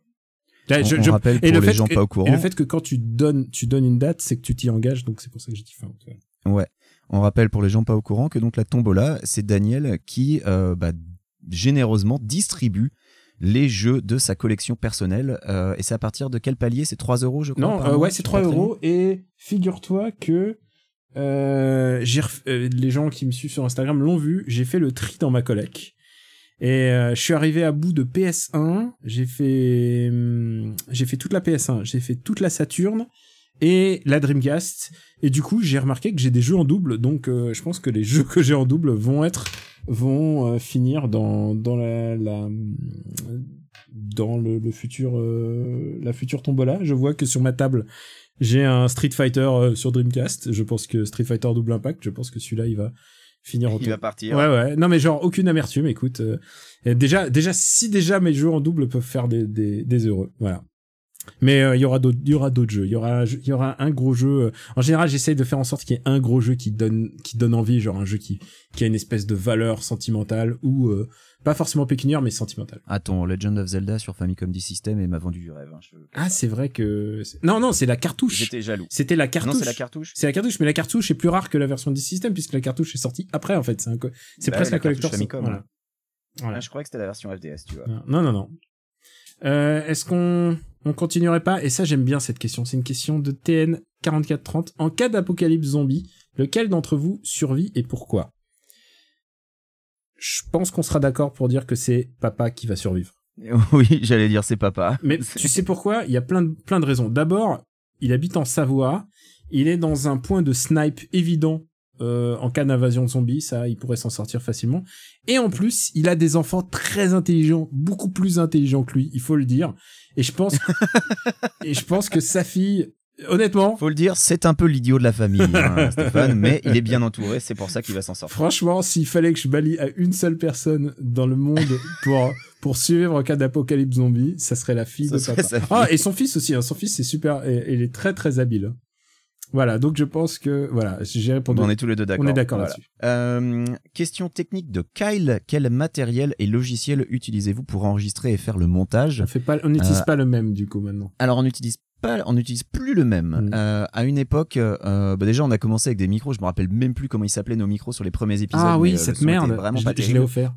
Là, je- on je- rappelle et pour le les gens que- pas au Et courant. le fait que quand tu donnes, tu donnes une date, c'est que tu t'y engages, donc c'est pour ça que j'ai dit fin août. Ouais. On rappelle pour les gens pas au courant que donc la tombola, c'est Daniel qui bah, généreusement distribue les jeux de sa collection personnelle. euh, et c'est à partir de quel palier? C'est 3 euros, je crois Non, euh, ouais, c'est sur 3 Patreon euros. Et figure-toi que euh, ref- euh, les gens qui me suivent sur Instagram l'ont vu. J'ai fait le tri dans ma collègue. Et euh, je suis arrivé à bout de PS1. J'ai fait, hum, j'ai fait toute la PS1. J'ai fait toute la Saturn et la Dreamcast. Et du coup, j'ai remarqué que j'ai des jeux en double. Donc, euh, je pense que les jeux que j'ai en double vont être, vont euh, finir dans dans la, la dans le, le futur, euh, la future tombola. Je vois que sur ma table, j'ai un Street Fighter sur Dreamcast. Je pense que Street Fighter Double Impact. Je pense que celui-là, il va finir en Il va partir. Ouais, ouais. Non, mais genre, aucune amertume, écoute. euh, déjà, déjà, si déjà mes jeux en double peuvent faire des, des, des heureux. Voilà. Mais euh, il y aura d'autres, il y aura d'autres jeux. Il y aura, il y aura un gros jeu. euh, En général, j'essaye de faire en sorte qu'il y ait un gros jeu qui donne, qui donne envie, genre un jeu qui, qui a une espèce de valeur sentimentale ou euh, pas forcément pécuniaire, mais sentimentale. Attends, Legend of Zelda sur Famicom D System et m'a vendu du rêve. hein, je- Ah, c'est vrai que non, non, c'est la cartouche. J'étais jaloux. C'était la Non, cartouche. c'est la cartouche. C'est la cartouche, mais la cartouche est plus rare que la version du système puisque la cartouche est sortie après en fait. C'est co- Bah presque un la collector. Famicom, Voilà. Voilà. Ah, je croyais que c'était la version FDS, tu vois. Non, non, non. Euh, Est-ce qu'on on continuerait pas? Et ça, j'aime bien cette question. C'est une question de TN 4430. En cas d'apocalypse zombie, lequel d'entre vous survit et pourquoi? Je pense qu'on sera d'accord pour dire que c'est papa qui va survivre. Oui, j'allais dire c'est papa. Mais tu sais pourquoi? Il y a plein de, plein de raisons. D'abord, il habite en Savoie. Il est dans un point de snipe évident euh, en cas d'invasion de zombies. Ça, il pourrait s'en sortir facilement. Et en plus, il a des enfants très intelligents, beaucoup plus intelligents que lui, il faut le dire. Et je pense, et je pense que sa fille, honnêtement, Faut le dire, c'est un peu l'idiot de la famille, hein, Stéphane, mais il est bien entouré, c'est pour ça qu'il va s'en sortir. Franchement, s'il fallait que je balie à une seule personne dans le monde pour pour suivre en cas d'apocalypse zombie, ça serait la fille Ça de papa. Ah, et son fils aussi. Hein. Son fils, c'est super. Il est très très habile. Voilà. Donc je pense que voilà, j'ai répondu. On est tous les deux d'accord. On est d'accord Voilà. là-dessus. Euh, question technique de Kyle. Quel matériel et logiciel utilisez-vous pour enregistrer et faire le montage On fait pas, on n'utilise Euh, pas le même du coup maintenant. Alors on n'utilise pas, on n'utilise plus le même. Mm. Euh, à une époque, euh, bah déjà on a commencé avec des micros. Je me rappelle même plus comment ils s'appelaient nos micros sur les premiers épisodes. Ah oui, euh, cette merde. Vraiment je je l'ai offert.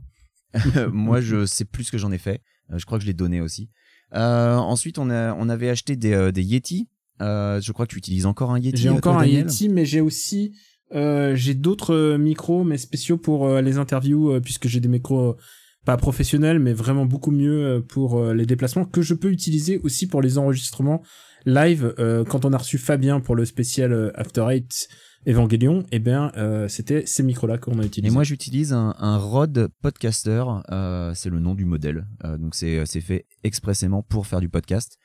Moi, je sais plus ce que j'en ai fait. Euh, je crois que je l'ai donné aussi. Euh, ensuite, on a, on avait acheté des, des Yeti. Euh, je crois que tu utilises encore un Yeti. J'ai euh, encore toi, un Yeti, mais j'ai aussi euh, j'ai d'autres micros, mais spéciaux pour les interviews, puisque j'ai des micros pas professionnels, mais vraiment beaucoup mieux pour les déplacements que je peux utiliser aussi pour les enregistrements live. Quand on a reçu Fabien pour le spécial After Eight Evangelion, eh bien euh, c'était ces micros-là qu'on a Et utilisés. moi, j'utilise un, un Rode Podcaster. Euh, c'est le nom du modèle. Euh, donc, c'est c'est fait expressément pour faire du podcast.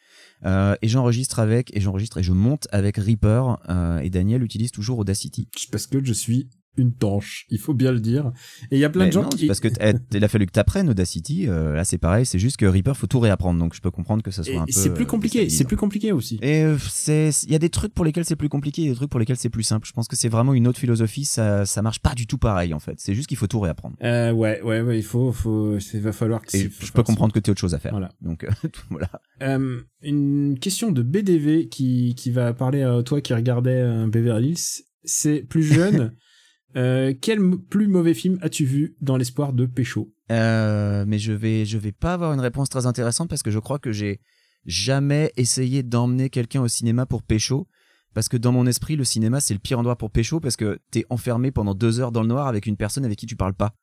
Euh, et j'enregistre avec, et j'enregistre et je monte avec Reaper. Euh, et Daniel utilise toujours Audacity. parce que je suis une tanche, il faut bien le dire. Et il y a plein Mais de gens non, qui parce que eh, il a fallu que t'apprennes Audacity. euh, là, c'est pareil. C'est juste que Reaper, faut tout réapprendre. Donc, je peux comprendre que ça soit Et un peu. c'est plus euh, compliqué, c'est plus compliqué aussi. Et euh, c'est, il y a des trucs pour lesquels c'est plus compliqué, et des trucs pour lesquels c'est plus simple. Je pense que c'est vraiment une autre philosophie. Ça, ça marche pas du tout pareil en fait. C'est juste qu'il faut tout réapprendre. Euh, ouais, ouais, ouais, il faut, faut, il va falloir que Et je peux comprendre que tu autre chose à faire. Voilà. Donc euh, voilà. Une question de BDV qui, qui va parler à toi qui regardais un Beverly Hills. C'est plus jeune. euh, quel plus mauvais film as-tu vu dans l'espoir de Pécho? Euh, mais je vais, je vais pas avoir une réponse très intéressante parce que je crois que j'ai jamais essayé d'emmener quelqu'un au cinéma pour pécho. Parce que dans mon esprit, le cinéma, c'est le pire endroit pour pécho parce que t'es enfermé pendant deux heures dans le noir avec une personne avec qui tu parles pas.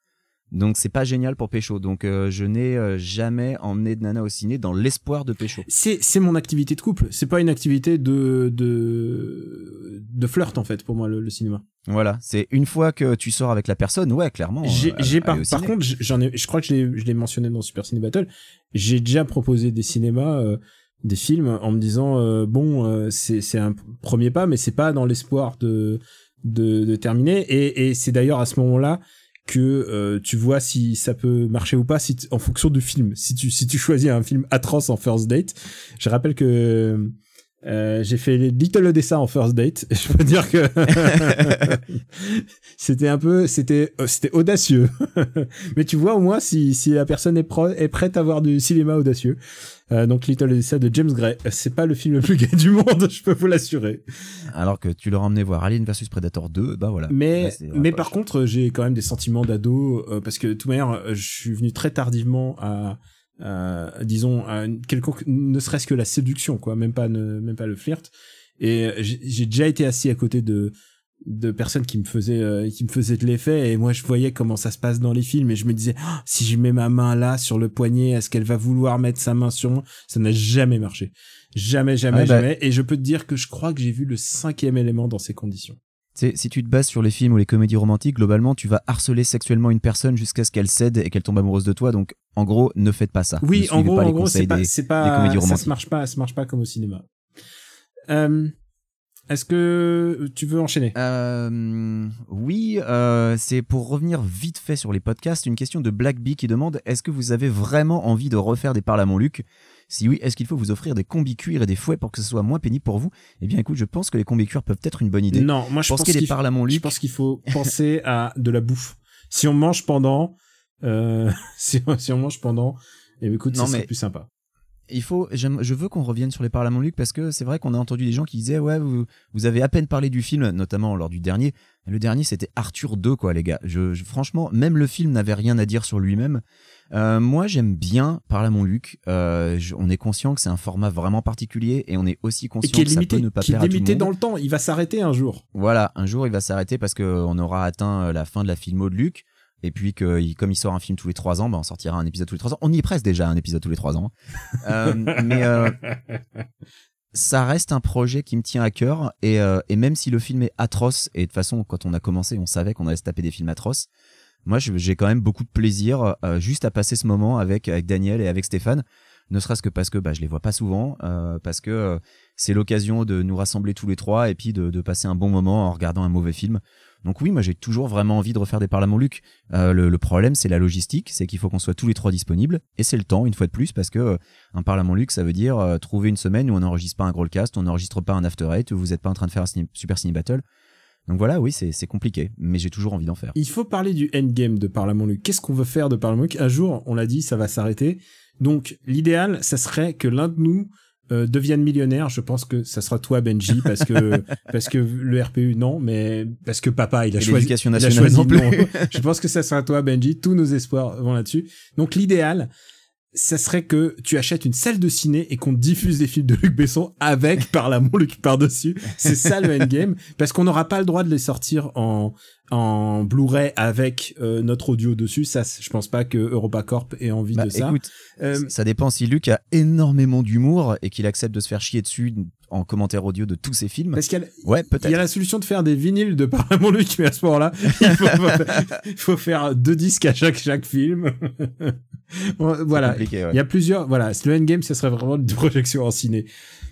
Donc c'est pas génial pour pécho. Donc euh, je n'ai euh, jamais emmené de nana au ciné dans l'espoir de pécho. C'est c'est mon activité de couple. C'est pas une activité de de de flirt en fait pour moi le, le cinéma. Voilà, c'est une fois que tu sors avec la personne, ouais, clairement. J'ai euh, par, par contre j'en ai je crois que je l'ai je l'ai mentionné dans Super Ciné Battle. J'ai déjà proposé des cinémas euh, des films en me disant euh, bon euh, c'est c'est un premier pas mais c'est pas dans l'espoir de de de terminer et et c'est d'ailleurs à ce moment-là que euh, tu vois si ça peut marcher ou pas si en fonction du film. Si tu si tu choisis un film atroce en first date, je rappelle que euh, j'ai fait Little Odessa en first date. Je peux dire que c'était un peu, c'était, euh, c'était audacieux. Mais tu vois au moins si si la personne est, pro- est prête à voir du cinéma audacieux. Euh, donc Little Odessa de James Gray, Euh, c'est pas le film le plus gay du monde, je peux vous l'assurer. Alors que tu leur emmené voir Alien vs Predator 2, bah voilà. Mais Là, mais par contre, j'ai quand même des sentiments d'ado euh, parce que de toute manière, je suis venu très tardivement à, à, disons à une quelconque ne serait-ce que la séduction quoi, même pas ne, même pas le flirt. Et euh, j'ai déjà été assis à côté de de personnes qui me faisaient euh, qui me faisaient de l'effet. Et moi je voyais comment ça se passe dans les films. Et je me disais Ah, si je mets ma main là sur le poignet est-ce qu'elle va vouloir mettre sa main sur moi? Ça n'a jamais marché. Jamais jamais Ouais, bah- jamais. Et je peux te dire que je crois que j'ai vu le cinquième élément dans ces conditions sais, si tu te bases sur les films ou les comédies romantiques, globalement, tu vas harceler sexuellement une personne jusqu'à ce qu'elle cède et qu'elle tombe amoureuse de toi. Donc, en gros, ne faites pas ça. Oui, Ne en gros, pas en les gros, c'est pas, c'est pas, comédies ça se romantiques. marche pas, ça marche pas comme au cinéma. Euh, est-ce que tu veux enchaîner? Euh, oui, euh, c'est pour revenir vite fait sur les podcasts, une question de Black Bee qui demande est-ce que vous avez vraiment envie de refaire des parles à mon Luc? Si oui, est-ce qu'il faut vous offrir des combis cuir et des fouets pour que ce soit moins pénible pour vous? Eh bien, écoute, je pense que les combis cuir peuvent être une bonne idée. Non, moi je pense qu'il parles à mon je Luc, pense qu'il faut penser à de la bouffe. Si on mange pendant, euh, si, si on mange pendant, eh bien, écoute, mais- plus sympa. il faut, je veux qu'on revienne sur les parles à mon Luc parce que c'est vrai qu'on a entendu des gens qui disaient ouais vous, vous avez à peine parlé du film, notamment lors du dernier. Le dernier c'était Arthur 2 quoi les gars. Je, je- franchement même le film n'avait rien à dire sur lui-même. Euh, moi j'aime bien parler à mon Luc. Euh, je- on est conscient que c'est un format vraiment particulier et on est aussi conscient qui est que ça limité, peut ne pas qui est limité dans le temps. Il va s'arrêter un jour. Voilà, un jour il va s'arrêter parce qu'on aura atteint euh, la fin de la filmo de Luc. Et puis que comme il sort un film tous les trois ans, bah, on sortira un épisode tous les trois ans. On y est presque déjà un épisode tous les trois ans. Euh, mais ça reste un projet qui me tient à cœur et, et même si le film est atroce et de toute façon quand on a commencé on savait qu'on allait se taper des films atroces moi j'ai quand même beaucoup de plaisir euh, juste à passer ce moment avec avec Daniel et avec Stéphane. Ne serait-ce que parce que bah, je les vois pas souvent euh, parce que euh, c'est l'occasion de nous rassembler tous les trois et puis de, passer un bon moment en regardant un mauvais film. Donc oui moi j'ai toujours vraiment envie de refaire des mon Luc. Euh, le, problème c'est la logistique c'est qu'il faut qu'on soit tous les trois disponibles et c'est le temps une fois de plus parce que euh, un parle à mon luxe, ça veut dire euh, trouver une semaine où on n'enregistre pas un gros cast, on n'enregistre pas un after eight, où vous n'êtes pas en train de faire un super ciné battle. Donc voilà, oui, c'est compliqué, mais j'ai toujours envie d'en faire. Il faut parler du endgame de Parlement Luc. Qu'est-ce qu'on veut faire de Parlement Luc? Un jour, on l'a dit, ça va s'arrêter. Donc, l'idéal, ça serait que l'un de nous euh, devienne millionnaire. Je pense que ça sera toi, Benji, parce que parce que le RPU, non, mais parce que papa, il a Et choisi. l'éducation il a nationale choisi non. Je pense que ça sera toi, Benji. Tous nos espoirs vont là-dessus. Donc, l'idéal, ça serait que tu achètes une salle de ciné et qu'on diffuse des films de Luc Besson avec Parlement Luc par-dessus. C'est ça le endgame. Parce qu'on n'aura pas le droit de les sortir en, en Blu-ray avec euh, notre audio dessus. Ça, je pense pas que EuropaCorp ait envie Bah, de ça. écoute, Euh, ça dépend si Luc a énormément d'humour et qu'il accepte de se faire chier dessus en commentaire audio de tous ses films. parce qu'il y a, Ouais, il y a la solution de faire des vinyles de Parlement Luc, mais à ce moment-là, il faut, faire deux disques à chaque, chaque film. voilà. Ouais. Il y a plusieurs, voilà. Le endgame, ce serait vraiment une projection en ciné.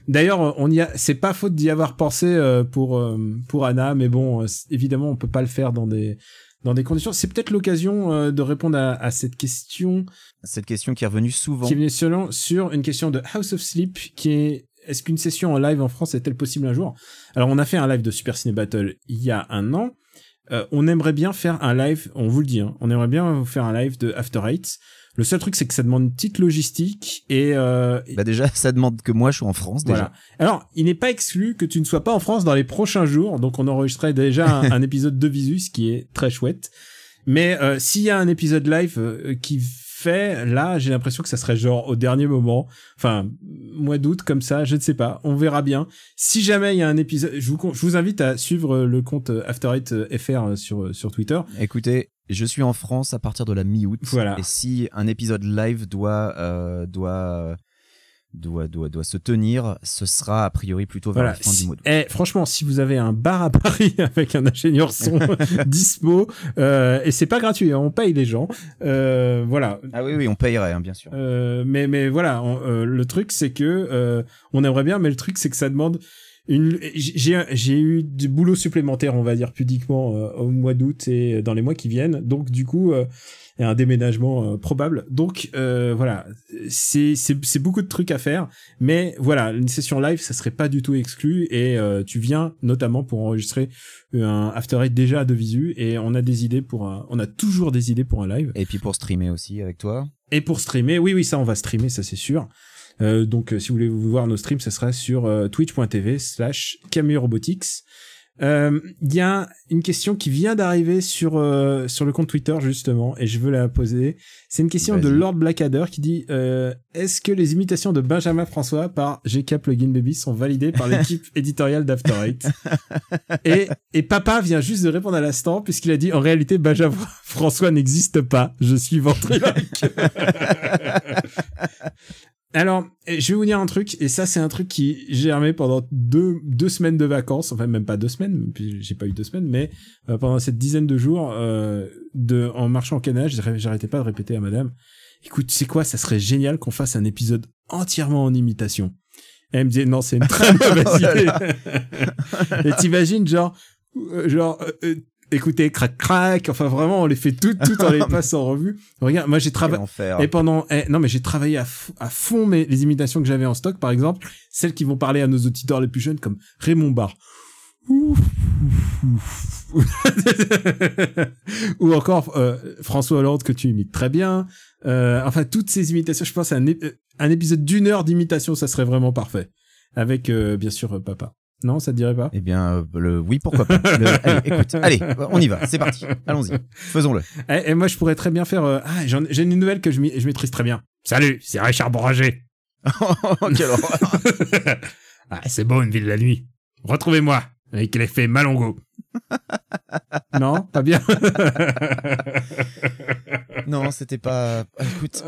D'ailleurs, on y a, c'est pas faute d'y avoir pensé euh, pour euh, pour Anna, mais bon, euh, évidemment, on peut pas le faire dans des dans des conditions. C'est peut-être l'occasion euh, de répondre à, à cette question Cette question qui est revenue souvent. qui est venue selon sur une question de House of Sleep, qui est est-ce qu'une session en live en France est-elle possible un jour? Alors, on a fait un live de Super Ciné Battle il y a un an. Euh, on aimerait bien faire un live, on vous le dit, hein, on aimerait bien faire un live de After Eight. Le seul truc, c'est que ça demande une petite logistique et, euh, Bah déjà, ça demande que moi je sois en France déjà. voilà. Alors, il n'est pas exclu que tu ne sois pas en France dans les prochains jours. Donc, on enregistrait déjà un, un épisode de Visu, ce qui est très chouette. Mais euh, s'il y a un épisode live euh, qui fait, là, j'ai l'impression que ça serait genre au dernier moment. Enfin, mois d'août, comme ça, je ne sais pas. On verra bien. Si jamais il y a un épisode, je vous, je vous invite à suivre euh, le compte euh, After Eight euh, FR sur, sur Twitter. Écoutez, je suis en France à partir de la mi-août. Voilà. Et si un épisode live doit euh, doit doit doit doit se tenir, ce sera a priori plutôt vers Voilà. la fin Si- du mois. d'août. eh, franchement, si vous avez un bar à Paris avec un ingénieur son dispo, euh, et c'est pas gratuit, hein, on paye les gens. Euh, voilà. Ah oui oui, on payerait hein, bien sûr. Euh, mais mais voilà, on- euh, le truc c'est que euh, on aimerait bien, mais le truc c'est que ça demande une. J'ai j'ai eu du boulot supplémentaire, on va dire pudiquement, euh, au mois d'août et dans les mois qui viennent. Donc du coup, a un déménagement euh, probable. Donc euh, voilà, c'est beaucoup de trucs à faire, mais voilà, une session live, ça serait pas du tout exclu. Et euh, tu viens notamment pour enregistrer un After Eight déjà de visu, et on a des idées pour un, on a toujours des idées pour un live. Et puis pour streamer aussi avec toi. Et pour streamer, oui, oui, ça, on va streamer, ça c'est sûr. Euh, donc, euh, si vous voulez voir nos streams, ça sera sur euh, twitch.tv slash Camille Euh, Il y a une question qui vient d'arriver sur euh, sur le compte Twitter justement, et je veux la poser. C'est une question de. Lord Blackadder qui dit euh, Est-ce que les imitations de Benjamin François par GK Plugin Baby sont validées par l'équipe éditoriale d'After Eight? Et, et papa vient juste de répondre à l'instant puisqu'il a dit en réalité Benjamin François n'existe pas. Je suis ventriloque. Alors, eh, je vais vous dire un truc, et ça c'est un truc qui germait pendant deux, deux semaines de vacances, enfin même pas deux semaines, puis j'ai pas eu deux semaines, mais euh, pendant cette dizaine de jours euh, de en marchant au canal, j'arr- j'arrêtais pas de répéter à madame, écoute, c'est quoi, ça serait génial qu'on fasse un épisode entièrement en imitation. Et elle me disait, non, c'est une très mauvaise Oh idée. et t'imagines, genre, euh, genre, euh, écoutez, crac crac, enfin vraiment, on les fait toutes, toutes, on les passe en revue. Regarde, moi j'ai travaillé, et pendant, eh, non mais j'ai travaillé à, à fond mes, les imitations que j'avais en stock, par exemple, celles qui vont parler à nos auditeurs les plus jeunes, comme Raymond Barre. Ouf, ouf, ouf. Ou encore euh, François Hollande que tu imites très bien. Euh, enfin, toutes ces imitations, je pense à un, euh, un épisode d'une heure d'imitation, ça serait vraiment parfait. Avec, euh, bien sûr, papa. Non, ça te dirait pas Eh bien, euh, le oui, pourquoi pas. Le- allez, écoute, allez, on y va, c'est parti. Allons-y, faisons-le. et, et moi, je pourrais très bien faire... euh, ah, j'ai une nouvelle que je, maîtrise très bien. Salut, c'est Richard Boranger. Quelle horreur. Ah, c'est beau une ville la nuit. Retrouvez-moi avec l'effet Malongo. non, pas bien. non, c'était pas. Écoute,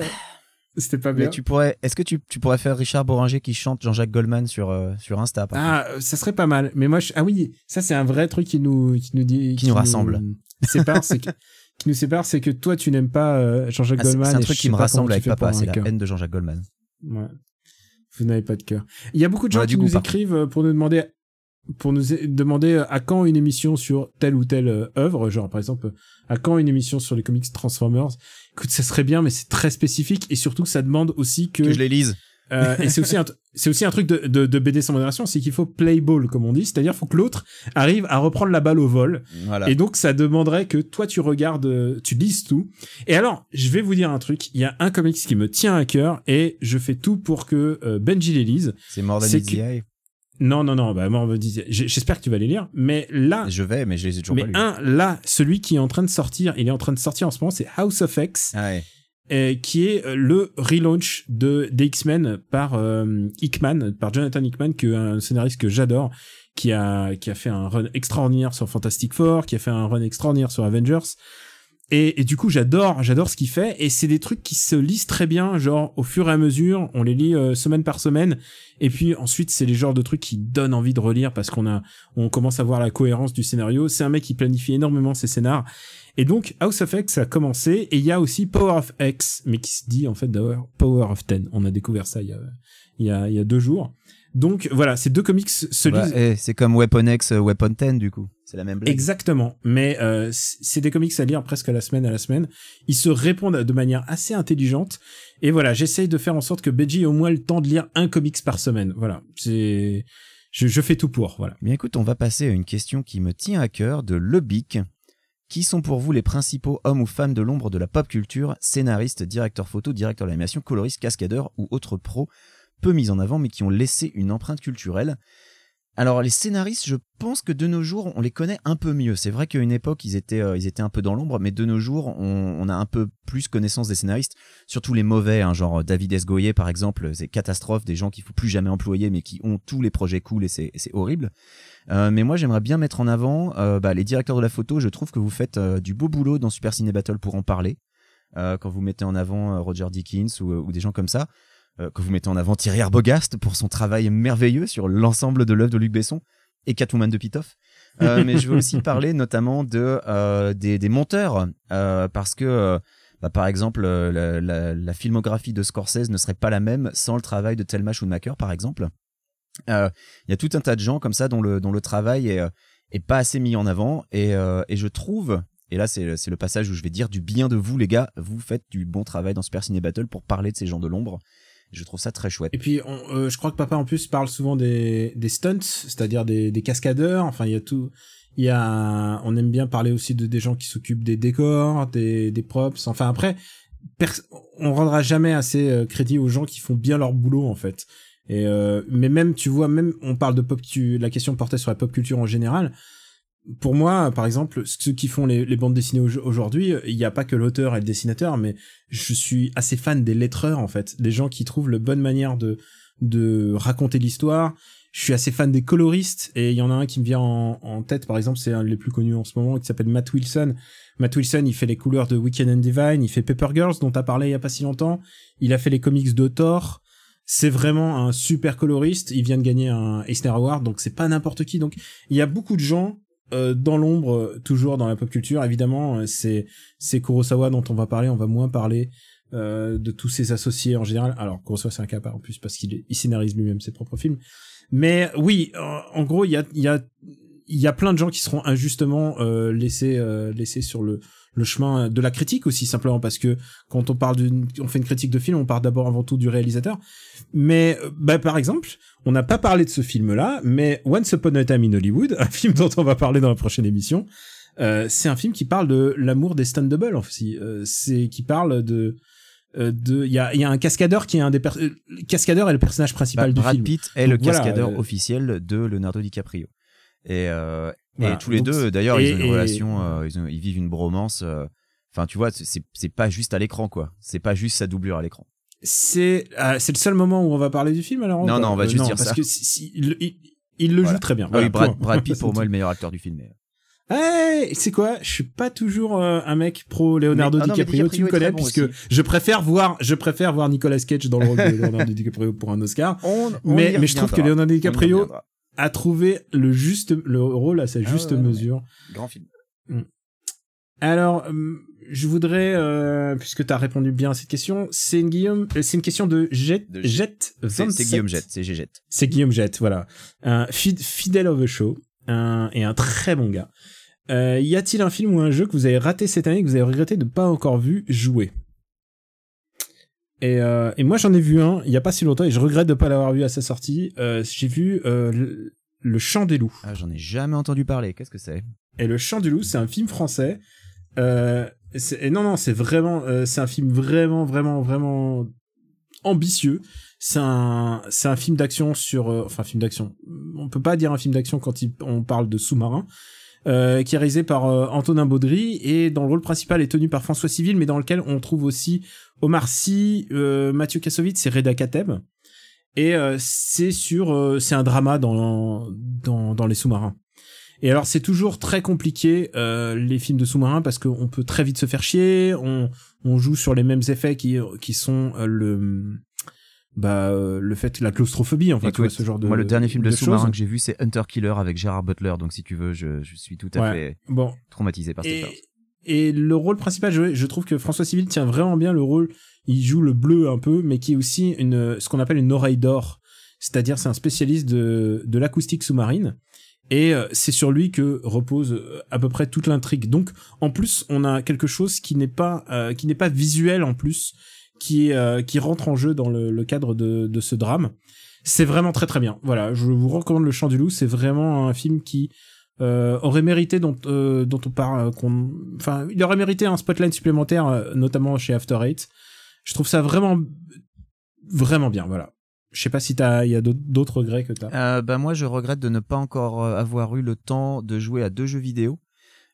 C'était pas bien. mais tu pourrais. Est-ce que tu, tu pourrais faire Richard Boringer qui chante Jean-Jacques Goldman sur euh, sur Insta contre Ah, euh, ça serait pas mal. Mais moi, je... ah oui, ça c'est un vrai truc qui nous qui nous dit Qui nous rassemble. sépare, c'est que qui nous sépare, c'est que toi tu n'aimes pas euh, Jean-Jacques Ah, Goldman. c'est un truc qui me rassemble avec papa, c'est la haine de Jean-Jacques Goldman. Ouais. Vous n'avez pas de cœur. Il y a beaucoup de gens qui nous écrivent euh, pour nous demander pour nous demander à quand une émission sur telle ou telle œuvre, genre par exemple à quand une émission sur les comics Transformers. Écoute, ça serait bien, mais c'est très spécifique et surtout ça demande aussi que, Que je les lise. euh, et c'est aussi un c'est aussi un truc de, de, de BD sans modération, c'est qu'il faut play ball comme on dit, c'est-à-dire faut que l'autre arrive à reprendre la balle au vol Voilà. et donc, ça demanderait que toi, tu regardes, tu lises tout. Et alors, je vais vous dire un truc. Il y a un comics qui me tient à cœur et je fais tout pour que euh, Benji les lise. C'est More Than c'est It's que- the Eye. Non, non, non, bah, moi, on me disait, j'espère que tu vas les lire. Mais là, Je vais, mais je les ai toujours mais pas lus. un, là, celui qui est en train de sortir, il est en train de sortir en ce moment, c'est House of X, Ah ouais. euh, qui est euh, le relaunch de des X-Men par euh, Hickman, par Jonathan Hickman, qui est un scénariste que j'adore, qui a qui a fait un run extraordinaire sur Fantastic Four, qui a fait un run extraordinaire sur Avengers. Et, et du coup, j'adore, j'adore ce qu'il fait. Et c'est des trucs qui se lisent très bien, genre au fur et à mesure. On les lit euh, semaine par semaine. Et puis ensuite, c'est les genres de trucs qui donnent envie de relire parce qu'on a, on commence à voir la cohérence du scénario. C'est un mec qui planifie énormément ses scénars. Et donc, House of X a commencé. Et il y a aussi Power of X, mais qui se dit en fait d'ailleurs Power of Ten. On a découvert ça il y a, il y a, il y a deux jours. Donc voilà, ces deux comics se Bah, lisent. c'est comme Weapon X, Weapon 10 du coup. C'est la même blague. Exactement, mais euh, c'est des comics à lire presque à la semaine à la semaine. Ils se répondent de manière assez intelligente. Et voilà, j'essaye de faire en sorte que Beji ait au moins le temps de lire un comics par semaine. Voilà, c'est je, je fais tout pour. Voilà. Bien écoute, on va passer à une question qui me tient à cœur de Lebic. Qui sont pour vous les principaux hommes ou femmes de l'ombre de la pop culture, scénaristes, directeurs photo, directeurs d'animation, coloristes, cascadeurs ou autres pros peu mis en avant mais qui ont laissé une empreinte culturelle? Alors les scénaristes, je pense que de nos jours, on les connaît un peu mieux. C'est vrai qu'à une époque, ils étaient, euh, ils étaient un peu dans l'ombre, mais de nos jours, on, a un peu plus connaissance des scénaristes, surtout les mauvais, hein, genre David S. Goyer par exemple, c'est catastrophe, des gens qu'il faut plus jamais employer, mais qui ont tous les projets cool et c'est horrible. Euh, mais moi, j'aimerais bien mettre en avant euh, bah, les directeurs de la photo. Je trouve que vous faites euh, du beau boulot dans Super Ciné Battle pour en parler. Euh, quand vous mettez en avant euh, Roger Dickens ou, des gens comme ça, euh, que vous mettez en avant Thierry Arbogast pour son travail merveilleux sur l'ensemble de l'œuvre de Luc Besson et Catwoman de Pitoff. Euh, mais je veux aussi parler notamment de euh, des, des monteurs euh, parce que euh, bah, par exemple euh, la, la- la filmographie de Scorsese ne serait pas la même sans le travail de Thelma Schoonmaker par exemple. Euh, Il y a tout un tas de gens comme ça dont le dont le travail est, euh, est pas assez mis en avant et, euh, et je trouve et là c'est c'est le passage où je vais dire du bien de vous les gars vous faites du bon travail dans Super Ciné Battle pour parler de ces gens de l'ombre je trouve ça très chouette Et puis, euh, je crois que papa en plus parle souvent des, des stunts, c'est-à-dire des, cascadeurs. Enfin, il y a tout. Il y a, on aime bien parler aussi de des gens qui s'occupent des décors, des, des props. Enfin, après, on rendra jamais assez euh, crédit aux gens qui font bien leur boulot en fait. Et euh, mais même, tu vois, même on parle de pop, tu, la question portait sur la pop culture en général. Pour moi, par exemple, ceux qui font les, bandes dessinées au- aujourd'hui, il n'y a pas que l'auteur et le dessinateur, mais je suis assez fan des lettreurs en fait, des gens qui trouvent la bonne manière de de raconter l'histoire. Je suis assez fan des coloristes et il y en a un qui me vient en, en tête par exemple, c'est un des plus connus en ce moment qui s'appelle Matt Wilson. Matt Wilson, il fait les couleurs de Weekend and Divine, il fait Paper Girls dont t'as parlé il y a pas si longtemps. Il a fait les comics de Thor. C'est vraiment un super coloriste. Il vient de gagner un Eisner Award, donc c'est pas n'importe qui. Donc il y a beaucoup de gens euh, dans l'ombre, toujours dans la pop culture. Évidemment, euh, c'est Kurosawa dont on va parler. On va moins parler euh, de tous ses associés en général. Alors Kurosawa c'est un cas en plus parce qu'il scénarise lui-même ses propres films. Mais oui, en, en gros, il y a il y a il y a plein de gens qui seront injustement euh, laissés euh, laissés sur le le chemin de la critique aussi simplement parce que quand on parle d'une on fait une critique de film on part d'abord avant tout du réalisateur. Mais euh, bah par exemple on n'a pas parlé de ce film là mais Once Upon a Time in Hollywood un film dont on va parler dans la prochaine émission euh, c'est un film qui parle de l'amour des stand-double aussi. Euh, c'est qui parle de euh, de il y a il y a un cascadeur qui est un des per- cascadeur est le personnage principal Bah, du Brad film. Pitt est le Donc cascadeur officiel de Leonardo DiCaprio. Et, euh, Voilà. et tous les Donc, deux, d'ailleurs, ils ont une et- relation, euh, ils, ont- ils vivent une bromance. euh, Enfin, tu vois, c'est- pas juste à l'écran, quoi. C'est pas juste sa doublure à l'écran. c'est c'est le seul moment où on va parler du film alors Non, non, on va juste dire parce ça. que si, si- il, il- il le Voilà. joue très bien Ah Voilà, oui, Brad, Pitt, pour moi, est le meilleur acteur du film. mais- Hey, c'est quoi? Je suis pas toujours euh, un mec pro Leonardo Mais- ah non, DiCaprio. Tu me connais bon puisque aussi. je préfère voir, je préfère voir Nicolas Cage dans le rôle de Leonardo DiCaprio pour un Oscar. mais mais je trouve que Leonardo DiCaprio a trouvé le juste le rôle à sa Ah juste ouais, mesure. Grand film. Alors, hum, je voudrais, euh, puisque tu as répondu bien à cette question, c'est une Guillaume, euh, c'est une question de Jet, De Jet C'est 27. c'est Guillaume Jett, c'est G Jett. C'est Guillaume Jett, voilà. Un fid- fidèle of the show un, et un très bon gars. Euh, y a-t-il un film ou un jeu que vous avez raté cette année et que vous avez regretté de ne pas encore vu jouer? Et, euh, et moi j'en ai vu un il y a pas si longtemps et je regrette de pas l'avoir vu à sa sortie. Euh, J'ai vu euh, le, le Chant des loups. Ah, j'en ai jamais entendu parler. Qu'est-ce que c'est? Et le Chant du loup, c'est un film français. Et non, non, c'est vraiment, c'est un film vraiment, vraiment, vraiment ambitieux. C'est un, c'est un film d'action sur, enfin, film d'action. On peut pas dire un film d'action quand il- on parle de sous-marin. Euh, qui est réalisé par euh, Antonin Baudry et dans le rôle principal est tenu par François Civil, mais dans lequel on trouve aussi Omar Sy, euh, Mathieu Kassovitz et Reda Kateb. Et euh, c'est sur, euh, c'est un drama dans dans dans les sous-marins. Et alors c'est toujours très compliqué euh, les films de sous-marins parce qu'on peut très vite se faire chier, on, on joue sur les mêmes effets qui qui sont le bah euh, le fait la claustrophobie en fait tu vois, Écoute, ce genre de Moi, le dernier film de, de sous-marin que j'ai vu, c'est Hunter Killer avec Gérard Butler. Donc, si tu veux, je, je suis tout à Ouais. fait Bon, traumatisé par cette et, et le rôle principal, je, je trouve que François Civil tient vraiment bien le rôle. Il joue le bleu un peu, mais qui est aussi une, ce qu'on appelle une oreille d'or. C'est-à-dire, c'est un spécialiste de, de l'acoustique sous-marine. Et euh, c'est sur lui que repose euh, à peu près toute l'intrigue. Donc, en plus, on a quelque chose qui n'est pas, euh, qui n'est pas visuel en plus, euh, qui rentre en jeu dans le, cadre de, ce drame. C'est vraiment très très bien. Voilà, je vous recommande Le Chant du Loup. C'est vraiment un film qui euh, aurait mérité dont euh, dont on parle, qu'on, enfin, il aurait mérité un spotlight supplémentaire, notamment chez After Eight. Je trouve ça vraiment vraiment bien. Voilà. Je sais pas si il y a d'autres- regrets que t'as. Bah moi je regrette de ne pas encore avoir eu le temps de jouer à deux jeux vidéo.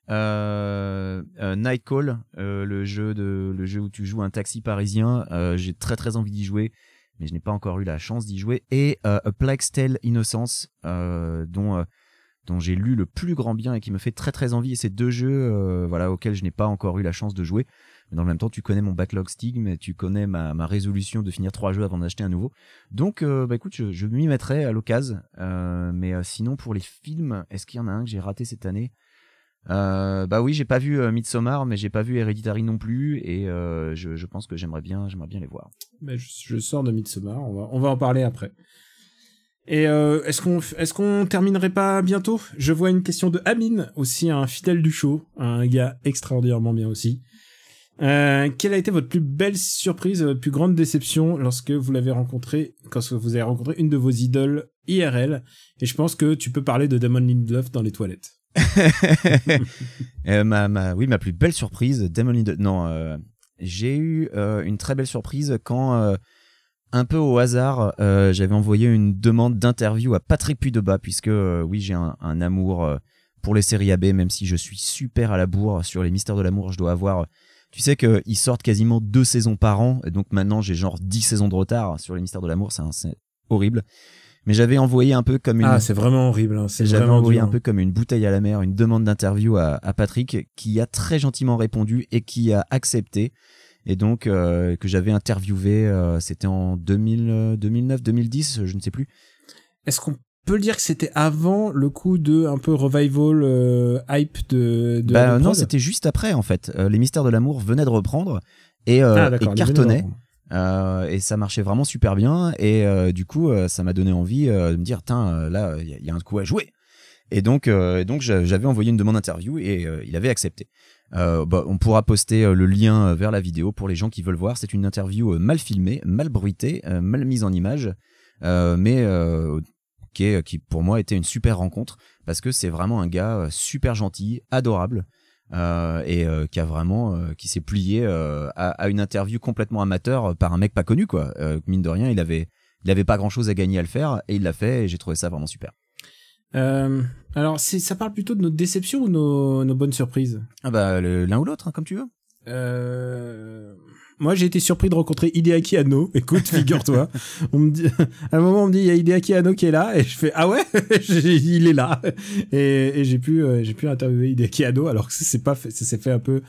Euh, euh, Nightcall, euh, le jeu de le jeu où tu joues un taxi parisien, euh, j'ai très très envie d'y jouer, mais je n'ai pas encore eu la chance d'y jouer. Et euh, A Plague's Tale Innocence, dont dont j'ai lu le plus grand bien et qui me fait très très envie. Et ces deux jeux, voilà, auxquels je n'ai pas encore eu la chance de jouer. Mais dans le même temps, tu connais mon backlog Steam, et tu connais ma, ma résolution de finir trois jeux avant d'acheter un nouveau. Donc, bah écoute, je, je m'y mettrai à l'occasion. Mais sinon, pour les films, est-ce qu'il y en a un que j'ai raté cette année? Euh, Bah oui, j'ai pas vu euh, Midsommar, mais j'ai pas vu Hereditary non plus, et euh, je, pense que j'aimerais bien, j'aimerais bien les voir. Mais je, sors de Midsommar. On va, en parler après. Et euh, est-ce qu'on est-ce terminerait pas bientôt? Je vois une question de Amine, aussi un fidèle du show, un gars extraordinairement bien aussi. Quelle a été votre plus belle surprise, votre plus grande déception lorsque vous l'avez rencontré, quand vous avez rencontré une de vos idoles IRL Et je pense que tu peux parler de Damon Lindelof dans les toilettes. Euh, ma, ma, oui, ma plus belle surprise, Lindelof. Non, euh, j'ai eu euh, une très belle surprise quand, un peu au hasard, j'avais envoyé une demande d'interview à Patrick Puydebas, puisque oui, j'ai un, amour pour les séries AB, même si je suis super à la bourre sur les mystères de l'amour, je dois avoir. Tu sais qu'ils sortent quasiment deux saisons par an, et donc maintenant j'ai genre dix saisons de retard sur les mystères de l'amour, c'est horrible. Mais j'avais envoyé un peu comme une. Ah, c'est vraiment horrible. Hein. J'avais envoyé dur. un peu comme une bouteille à la mer, une demande d'interview à, à Patrick, qui a très gentiment répondu et qui a accepté. Et donc euh, que j'avais interviewé, euh, c'était en 2000, 2009, 2010, je ne sais plus. Est-ce qu'on peut le dire que c'était avant le coup de un peu revival euh, hype de, de bah non, c'était juste après en fait. Euh, les mystères de l'amour venaient de reprendre et, euh, Ah, et cartonnaient. Euh, et ça marchait vraiment super bien. Et euh, du coup euh, ça m'a donné envie de me dire tiens là il y, a- un coup à jouer. Et donc donc j'a- j'avais envoyé une demande d'interview et il avait accepté. Bah, on pourra poster le lien vers la vidéo pour les gens qui veulent voir. C'est une interview mal filmée mal bruitée mal mise en image mais qui, qui pour moi était une super rencontre parce que c'est vraiment un gars super gentil adorable euh, et euh, qui a vraiment euh, qui s'est plié à, à une interview complètement amateur par un mec pas connu quoi. Mine de rien il avait il avait pas grand chose à gagner à le faire et il l'a fait et j'ai trouvé ça vraiment super. Alors, ça parle plutôt de nos déceptions ou nos, nos bonnes surprises? Ah bah l'un ou l'autre hein, comme tu veux. Euh... Moi, j'ai été surpris de rencontrer Hideaki Anno. Écoute, figure-toi. on dit, à un moment, on me dit, il y a Hideaki Anno qui est là, et je fais, ah ouais, il est là. Et, j'ai pu, euh, j'ai pu interviewer Hideaki Anno, alors que c'est pas ça s'est fait un peu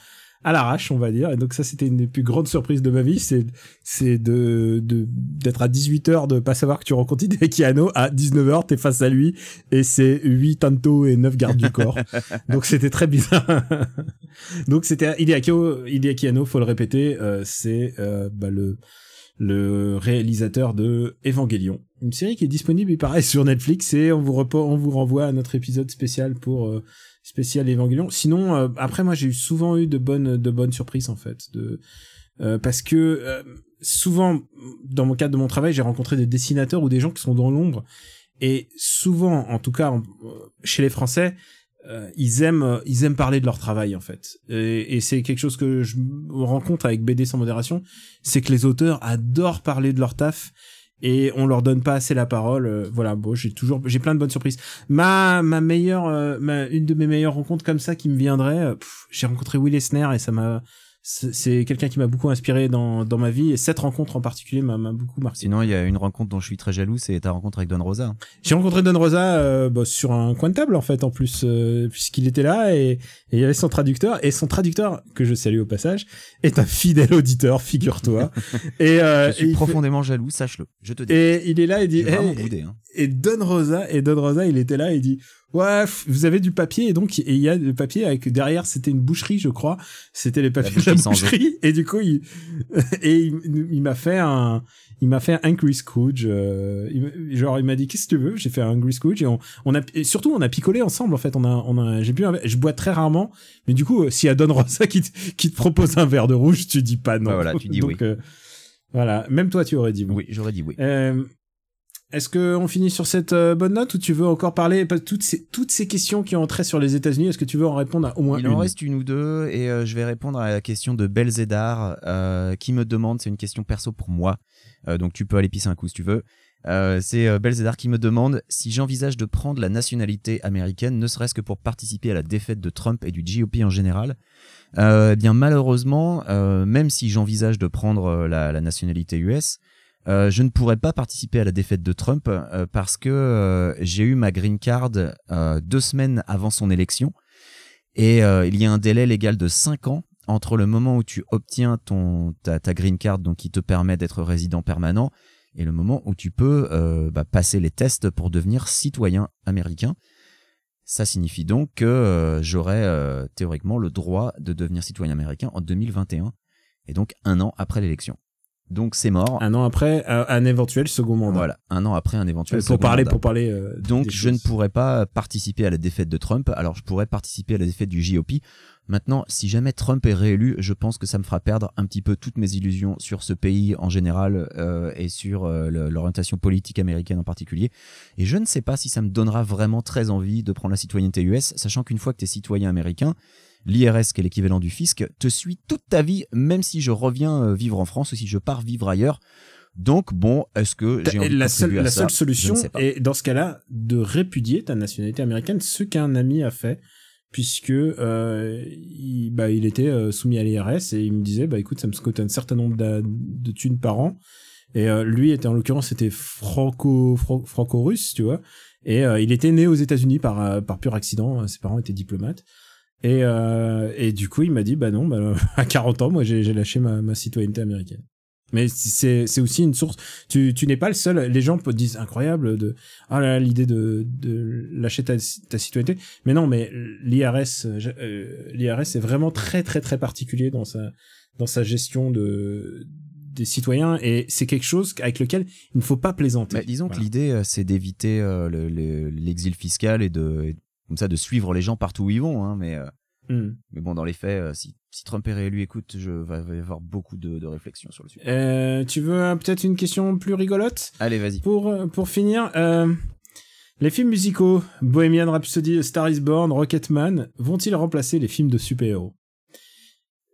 à l'arrache, on va dire. Et donc ça, c'était une des plus grandes surprises de ma vie, c'est, c'est de, de, d'être à 18h, de pas savoir que tu rencontres Hideaki Anno, à 19h, t'es face à lui, et c'est 8 tanto et 9 gardes du corps. donc c'était très bizarre. donc c'était Hideaki, Hideaki Anno, faut le répéter, euh, c'est, euh, bah, le, le réalisateur de Evangelion, une série qui est disponible, il paraît, sur Netflix, et on vous, on vous renvoie à notre épisode spécial pour euh, spécial Evangelion. Sinon, euh, après, moi, j'ai eu souvent eu de bonnes, de bonnes surprises en fait, de euh, parce que euh, souvent, dans mon cadre de mon travail, j'ai rencontré des dessinateurs ou des gens qui sont dans l'ombre, et souvent, en tout cas, en- chez les Français. euh, ils aiment euh, ils aiment parler de leur travail en fait et, et c'est quelque chose que je compte avec BD sans modération c'est que les auteurs adorent parler de leur taf et on leur donne pas assez la parole Euh, voilà bon j'ai toujours j'ai plein de bonnes surprises. Ma ma meilleure euh, ma une de mes meilleures rencontres comme ça qui me viendrait euh, j'ai rencontré Will Eisner et ça m'a c'est quelqu'un qui m'a beaucoup inspiré dans, dans ma vie et cette rencontre en particulier m'a beaucoup marqué. Sinon, il y a une rencontre dont je suis très jaloux, c'est ta rencontre avec Don Rosa. J'ai rencontré Don Rosa euh, bah, sur un coin de table en fait en plus euh, puisqu'il était là et, et il y avait son traducteur et son traducteur que je salue au passage est un fidèle auditeur figure-toi et, euh, je suis et il fait- profondément jaloux, sache-le. Je te dis. et il est là et dit Hey, boudé, hein. et Don Rosa et Don Rosa il était là et il dit ouais vous avez du papier et donc il y a le papier avec derrière c'était une boucherie je crois. C'était les papiers de la boucherie et du coup il et il, il m'a fait un il m'a fait un Angry Scrooge euh, il genre il m'a dit qu'est-ce que tu veux? J'ai fait un Angry Scrooge et on, on a et surtout on a picolé ensemble en fait. On a on a j'ai bu un je bois très rarement. Mais du coup euh, s'il y a Don Rosa qui te, qui te propose un verre de rouge tu dis pas non. Bah voilà, tu dis donc oui. euh, voilà. Même toi tu aurais dit oui, Oui, j'aurais dit oui. euh, est-ce que on finit sur cette euh, bonne note ou tu veux encore parler? Toutes ces toutes ces questions qui ont trait sur les États-Unis Est-ce que tu veux en répondre à au moins Il une? en reste une ou deux et euh, je vais répondre à la question de Belzédar euh, qui me demande, c'est une question perso pour moi, donc tu peux aller pisser un coup si tu veux. C'est Belzédar qui me demande si j'envisage de prendre la nationalité américaine, ne serait-ce que pour participer à la défaite de Trump et du GOP en général. Eh bien malheureusement, même si j'envisage de prendre la, la nationalité US, euh, je ne pourrais pas participer à la défaite de Trump euh, parce que euh, j'ai eu ma green card deux semaines avant son élection et il y a un délai légal de 5 ans entre le moment où tu obtiens ton ta, green card donc qui te permet d'être résident permanent et le moment où tu peux bah, passer les tests pour devenir citoyen américain. Ça signifie donc que j'aurais euh, théoriquement le droit de devenir citoyen américain en 2021 et donc un an après l'élection. Donc c'est mort. un an après un, un éventuel second mandat Voilà, un an après un éventuel pour second parler mandat. pour parler euh, Donc je ne pourrais pas participer à la défaite de Trump. Alors je pourrais participer à la défaite du GOP. Maintenant, si jamais Trump est réélu, je pense que ça me fera perdre un petit peu toutes mes illusions sur ce pays en général euh, et sur euh, l'orientation politique américaine en particulier. Et je ne sais pas si ça me donnera vraiment très envie de prendre la citoyenneté US, sachant qu'une fois que tu es citoyen américain, l'IRS, qui est l'équivalent du fisc, te suit toute ta vie, même si je reviens euh, vivre en France ou si je pars vivre ailleurs. Donc bon, est-ce que j'ai envie de la seule, à la ça? Seule solution est dans ce cas-là de répudier ta nationalité américaine, ce qu'un ami a fait, puisque euh, il, bah, il était euh, soumis à l'IRS et il me disait bah écoute ça me coûte un certain nombre d'a- de thunes par an. Et euh, lui était en l'occurrence c'était franco fran- franco-russe tu vois. Et euh, il était né aux États-Unis par par pur accident ses parents étaient diplomates et euh, et du coup il m'a dit bah non bah, à 40 ans moi j'ai j'ai lâché ma, ma citoyenneté américaine mais c'est c'est aussi une source tu, tu n'es pas le seul. Les gens disent incroyable de ah là là, l'idée de, de lâcher ta, ta citoyenneté. Mais non, mais l'IRS euh, l'IRS est vraiment très très très particulier dans sa dans sa gestion de des citoyens et c'est quelque chose avec lequel il ne faut pas plaisanter. Bah, disons Voilà. que l'idée, euh, c'est d'éviter euh, le- le- l'exil fiscal et de comme ça de suivre les gens partout où ils vont. Hein, mais euh, Hmm. mais bon, dans les faits, euh, si, si Trump est réélu, écoute, je va, va y avoir beaucoup de, de réflexions sur le sujet. Euh, tu veux peut-être une question plus rigolote? Allez, vas-y. pour pour finir euh, les films musicaux Bohemian Rhapsody, Star Is Born, Rocketman vont-ils remplacer les films de super-héros?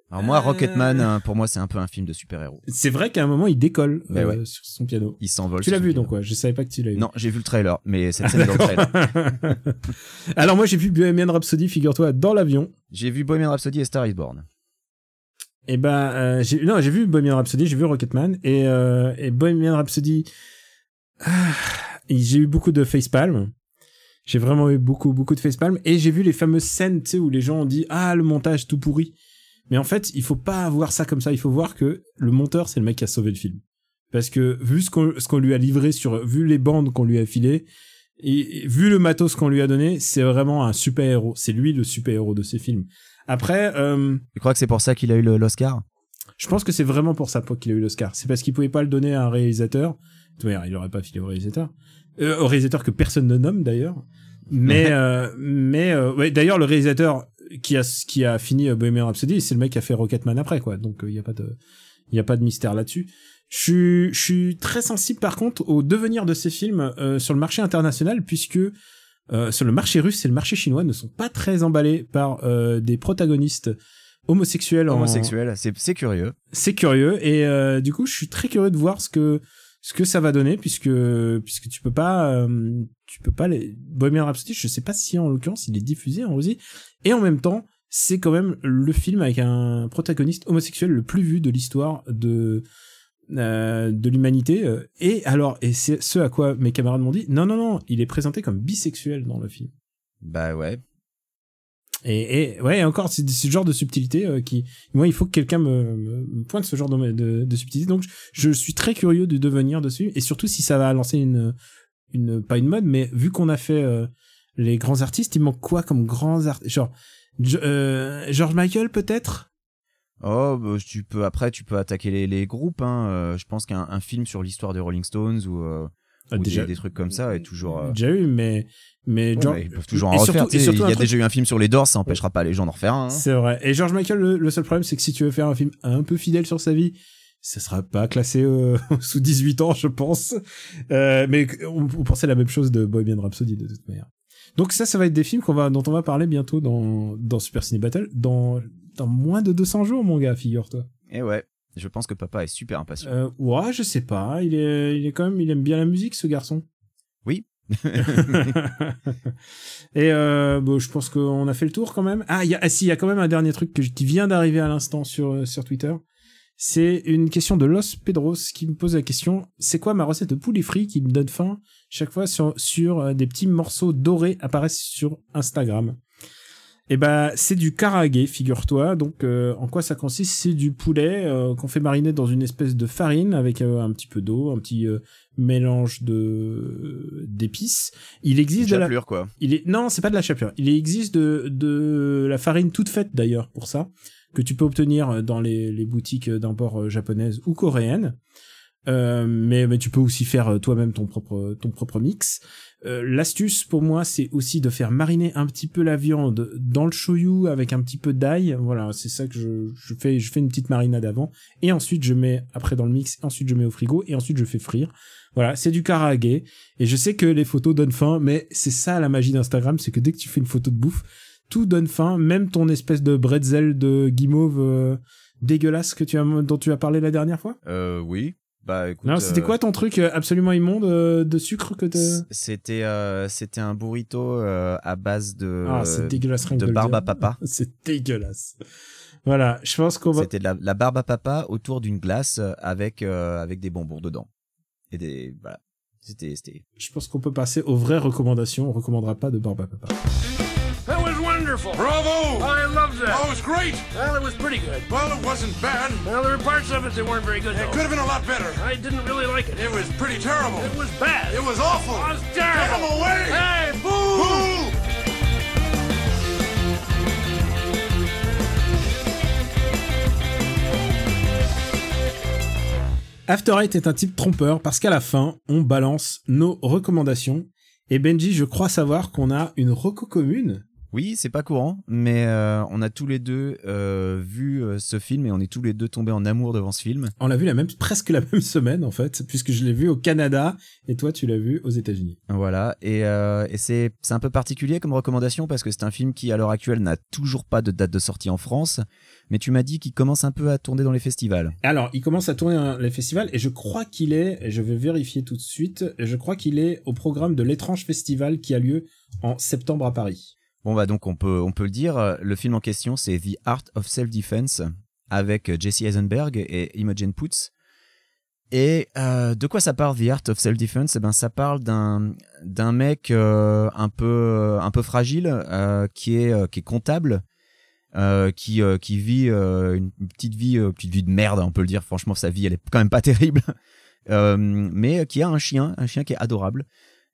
Alors moi, Euh. Rocketman, hein, pour moi, c'est un peu un film de super-héros. C'est vrai qu'à un moment il décolle Bah euh, ouais. sur son piano. Il s'envole. Tu l'as vu donc ouais, je savais pas que tu l'as vu. Non, j'ai vu le trailer, mais cette scène dans le trailer. Alors moi j'ai vu Bohemian Rhapsody, figure-toi, dans l'avion. J'ai vu Bohemian Rhapsody et Star Is Born. Et ben euh, j'ai non j'ai vu Bohemian Rhapsody, j'ai vu Rocketman et euh, et Bohemian Rhapsody, ah, et j'ai eu beaucoup de facepalm. J'ai vraiment eu beaucoup beaucoup de facepalm et j'ai vu les fameuses scènes tu sais où les gens ont dit ah le montage tout pourri. Mais en fait il faut pas voir ça comme ça, il faut voir que le monteur c'est le mec qui a sauvé le film. Parce que vu ce qu'on ce qu'on lui a livré sur vu les bandes qu'on lui a filées et, et vu le matos qu'on lui a donné, c'est vraiment un super héros. C'est lui le super héros de ces films. Après, euh, Tu crois que c'est pour ça qu'il a eu l'Oscar? je pense que c'est vraiment pour ça qu'il a eu l'Oscar. C'est parce qu'il pouvait pas le donner à un réalisateur. De toute manière, il aurait pas filé au réalisateur. Euh, au réalisateur que personne ne nomme d'ailleurs. Mais euh, mais euh, ouais, d'ailleurs le réalisateur qui a qui a fini euh, Bohemian Rhapsody, c'est le mec qui a fait Rocketman après quoi. Donc il y a pas de il y a pas de mystère là-dessus. Je suis je suis très sensible par contre au devenir de ces films euh, sur le marché international puisque euh, sur le marché russe et le marché chinois ne sont pas très emballés par euh, des protagonistes homosexuels en, Homosexuel, c'est c'est curieux. c'est curieux et euh, du coup je suis très curieux de voir ce que ce que ça va donner puisque puisque tu peux pas euh, tu peux pas les Bohemian Rhapsody je sais pas si en l'occurrence il est diffusé en Russie et en même temps c'est quand même le film avec un protagoniste homosexuel le plus vu de l'histoire de euh, de l'humanité. Et alors, et c'est ce à quoi mes camarades m'ont dit, non, non, non, il est présenté comme bisexuel dans le film. Bah ouais. Et, et ouais, encore, c'est ce genre de subtilité euh, qui, moi, il faut que quelqu'un me, pointe ce genre de, de, subtilité. Donc, je, suis très curieux de devenir dessus, et surtout si ça va lancer une, une pas une mode, mais vu qu'on a fait euh, les grands artistes, il manque quoi comme grands artistes Genre, euh, George Michael peut-être? Oh, bah, tu peux après tu peux attaquer les, groupes. Hein. Euh, je pense qu'un un film sur l'histoire des Rolling Stones ou, ou déjà- des, des trucs comme ça est toujours. euh, Déjà eu, mais mais ouais, mais ils peuvent toujours en refaire. il y a truc- déjà eu un film sur les Doors, ça empêchera pas les gens d'en refaire un. hein. C'est vrai. Et George Michael, le, le seul problème, c'est que si tu veux faire un film un peu fidèle sur sa vie, ça sera pas classé euh, sous 18 ans, je pense. Euh, mais on, on pensait la même chose de Bohemian Rhapsody de toute manière. Donc ça, ça va être des films qu'on va, dont on va parler bientôt dans, dans Super Ciné Battle, dans, dans moins de 200 jours, mon gars, figure-toi. Et ouais, je pense que papa est super impatient. Euh, ouais, je sais pas. Il est, il est quand même, il aime bien la musique, ce garçon. Oui. Et euh, bon, je pense qu'on a fait le tour quand même. Ah, il y a, ah, si, il y a quand même un dernier truc que, qui vient d'arriver à l'instant sur euh, sur Twitter. C'est une question de Los Pedros qui me pose la question c'est quoi ma recette de poulet frit qui me donne faim chaque fois sur sur des petits morceaux dorés apparaissent sur Instagram? Et ben c'est du karage, figure-toi. Donc euh, en quoi ça consiste? C'est du poulet euh, qu'on fait mariner dans une espèce de farine avec euh, un petit peu d'eau, un petit euh, mélange de d'épices. Il existe de la Chapelure, quoi. il est non, c'est pas de la chapelure. Il existe de de la farine toute faite d'ailleurs pour ça que tu peux obtenir dans les les boutiques d'import japonaises ou coréennes. Euh, mais mais tu peux aussi faire euh, toi-même ton propre ton propre mix. Euh, L'astuce pour moi, c'est aussi de faire mariner un petit peu la viande dans le shoyu avec un petit peu d'ail. Voilà, c'est ça que je, je fais. Je fais une petite marinade avant et ensuite je mets après dans le mix. Ensuite je mets au frigo et ensuite je fais frire. Voilà, c'est du karage. Et je sais que les photos donnent faim, mais c'est ça la magie d'Instagram, c'est que dès que tu fais une photo de bouffe, tout donne faim, même ton espèce de bretzel de guimauve euh, dégueulasse que tu as, dont tu as parlé la dernière fois. Euh, oui. Bah écoute. Non, c'était euh, quoi ton truc euh, absolument immonde euh, de sucre que C'était c'était un burrito à base de Ah, c'est dégueulasse de barbe à papa. C'est dégueulasse. Voilà, je pense qu'on va... C'était de la, la barbe à papa autour d'une glace avec avec des bonbons dedans et des voilà. C'était c'était Je pense qu'on peut passer aux vraies recommandations. On recommandera pas de barbe à papa. Wonderful. Bravo! I loved that. Oh, it was great! Well, it was pretty good. Well, it wasn't bad. Well, there were parts of it that weren't very good, It though. could have been a lot better. I didn't really like it. It was pretty terrible. It was bad. It was awful. It was Get terrible. him away! Hey, boo! Fool! After Eight est un type trompeur parce qu'à la fin, on balance nos recommandations. Et Benji, je crois savoir qu'on a une reco commune. Oui, c'est pas courant, mais euh, on a tous les deux euh, vu euh, ce film et on est tous les deux tombés en amour devant ce film. On l'a vu la même, presque la même semaine, en fait, puisque je l'ai vu au Canada et toi, tu l'as vu aux États-Unis. Voilà, et, et c'est c'est un peu particulier comme recommandation parce que c'est un film qui à l'heure actuelle n'a toujours pas de date de sortie en France, mais tu m'as dit qu'il commence un peu à tourner dans les festivals. Alors, il commence à tourner dans les festivals et je crois qu'il est, et je vais vérifier tout de suite, je crois qu'il est au programme de l'étrange festival qui a lieu en septembre à Paris. Bon bah donc on peut on peut le dire, euh, le film en question c'est The Art of Self Defense avec Jesse Eisenberg et Imogen Poots. Et euh, de quoi ça parle The Art of Self Defense Eh ben ça parle d'un mec euh, un peu un peu fragile euh, qui est euh, qui est comptable. euh, qui euh, qui vit euh, une petite vie euh, petite vie de merde on peut le dire franchement sa vie elle est quand même pas terrible Euh, mais qui a un chien un chien qui est adorable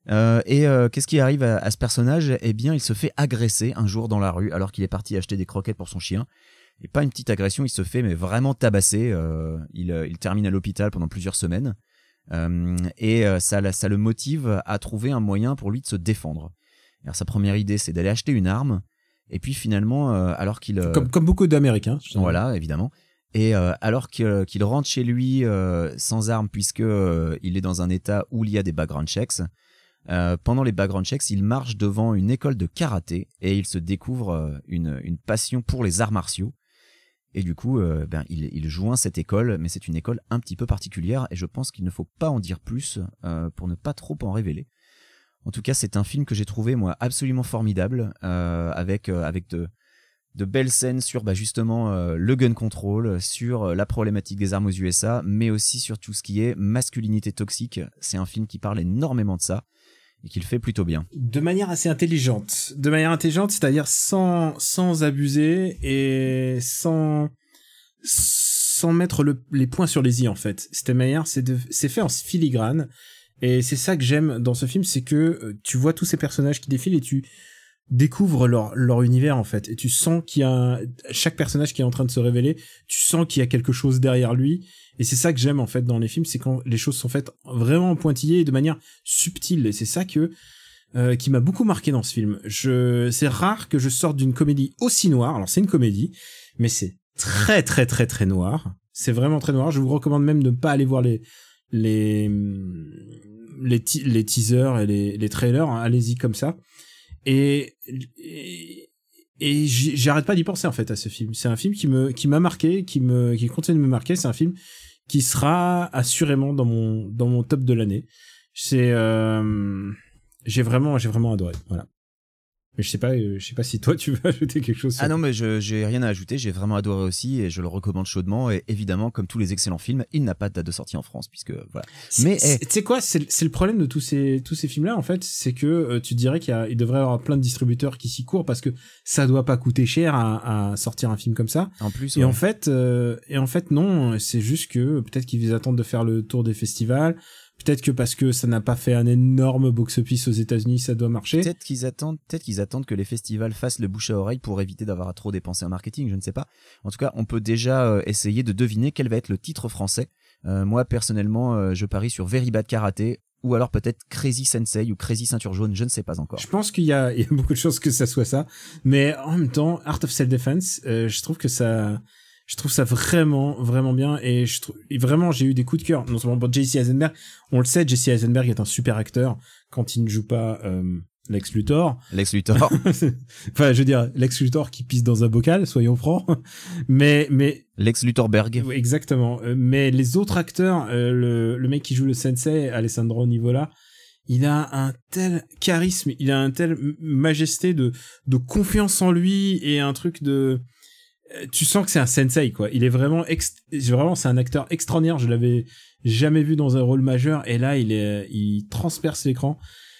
euh, et euh, qu'est-ce qui arrive à, à ce personnage? Eh bien, il se fait agresser un jour dans la rue alors qu'il est parti acheter des croquettes pour son chien. Et pas une petite agression, il se fait mais vraiment tabasser. euh, il, euh, il termine à l'hôpital pendant plusieurs semaines. Euh, et euh, ça, ça le motive à trouver un moyen pour lui de se défendre. Alors sa première idée, c'est d'aller acheter une arme. Et puis finalement, euh, alors qu'il Comme, comme beaucoup d'Américains. voilà, évidemment. Et euh, alors qu'il rentre chez lui euh, sans arme, puisque euh, il est dans un état où il y a des background checks, euh, pendant les background checks, il marche devant une école de karaté et il se découvre euh, une, passion pour les arts martiaux. Et du coup, euh, ben, il, joint cette école, mais c'est une école un petit peu particulière et je pense qu'il ne faut pas en dire plus pour ne pas trop en révéler. En tout cas, c'est un film que j'ai trouvé moi absolument formidable, avec avec de belles scènes sur bah, justement le gun control, sur la problématique des armes aux USA, mais aussi sur tout ce qui est masculinité toxique. C'est un film qui parle énormément de ça et qui le fait plutôt bien. De manière assez intelligente. De manière intelligente, c'est-à-dire sans, sans abuser et sans, sans mettre le- les points sur les i, en fait. Cette manière, c'est fait en filigrane. Et c'est ça que j'aime dans ce film, c'est que euh, tu vois tous ces personnages qui défilent et tu découvres leur, leur univers, en fait. Et tu sens qu'il y a un- chaque personnage qui est en train de se révéler, tu sens qu'il y a quelque chose derrière lui. Et c'est ça que j'aime, en fait, dans les films, c'est quand les choses sont faites vraiment pointillées et de manière subtile. Et c'est ça que, euh, qui m'a beaucoup marqué dans ce film. Je, c'est rare que je sorte d'une comédie aussi noire. Alors c'est une comédie, mais c'est très très très très noir. C'est vraiment très noir. Je vous recommande même de ne pas aller voir les les les, te- les teasers et les, les trailers. hein. Allez-y comme ça. Et et, et j'arrête pas d'y penser en fait à ce film. C'est un film qui me qui m'a marqué, qui me qui continue de me marquer. C'est un film qui sera assurément dans mon dans mon top de l'année. C'est euh, j'ai vraiment j'ai vraiment adoré. Voilà. Mais je sais pas euh, je sais pas si toi tu veux ajouter quelque chose. sur- Ah non, mais je j'ai rien à ajouter, j'ai vraiment adoré aussi et je le recommande chaudement. Et évidemment, comme tous les excellents films, il n'a pas de date de sortie en France, puisque voilà. Mais C'est- eh, tu sais quoi, c'est le- c'est le problème de tous ces tous ces films là en fait, c'est que euh, tu dirais qu'il y a- il devrait y avoir plein de distributeurs qui s'y courent parce que ça doit pas coûter cher à, à sortir un film comme ça. en plus, Et ouais. en fait, euh, et en fait non, c'est juste que peut-être qu'ils attendent de faire le tour des festivals. Peut-être que parce que ça n'a pas fait un énorme box-office aux États-Unis, ça doit marcher. Peut-être qu'ils attendent, peut-être qu'ils attendent que les festivals fassent le bouche à oreille pour éviter d'avoir à trop dépenser en marketing. Je ne sais pas. En tout cas, on peut déjà euh, essayer de deviner quel va être le titre français. Euh, moi, personnellement, euh, je parie sur Very Bad Karate ou alors peut-être Crazy Sensei ou Crazy Ceinture Jaune. Je ne sais pas encore. Je pense qu'il y a, il y a beaucoup de chances que ça soit ça, mais en même temps, Art of Self Defense, euh, je trouve que ça, je trouve ça vraiment, vraiment bien, et je trouve, et vraiment, j'ai eu des coups de cœur, non seulement pour Jesse Eisenberg, on le sait, Jesse Eisenberg est un super acteur quand il ne joue pas euh, Lex Luthor. Lex Luthor. enfin, je veux dire, Lex Luthor qui pisse dans un bocal, soyons francs. mais, mais Lex Luthorberg. exactement. Euh, Mais les autres acteurs, euh, le, le mec qui joue le sensei, Alessandro Nivola, il a un tel charisme, il a un tel majesté de, de confiance en lui et un truc de... Tu sens que c'est un sensei, quoi. Il est vraiment... Vraiment, c'est un acteur extraordinaire. Je l'avais jamais vu dans un rôle majeur. Et là, il, est, il transperce l'écran.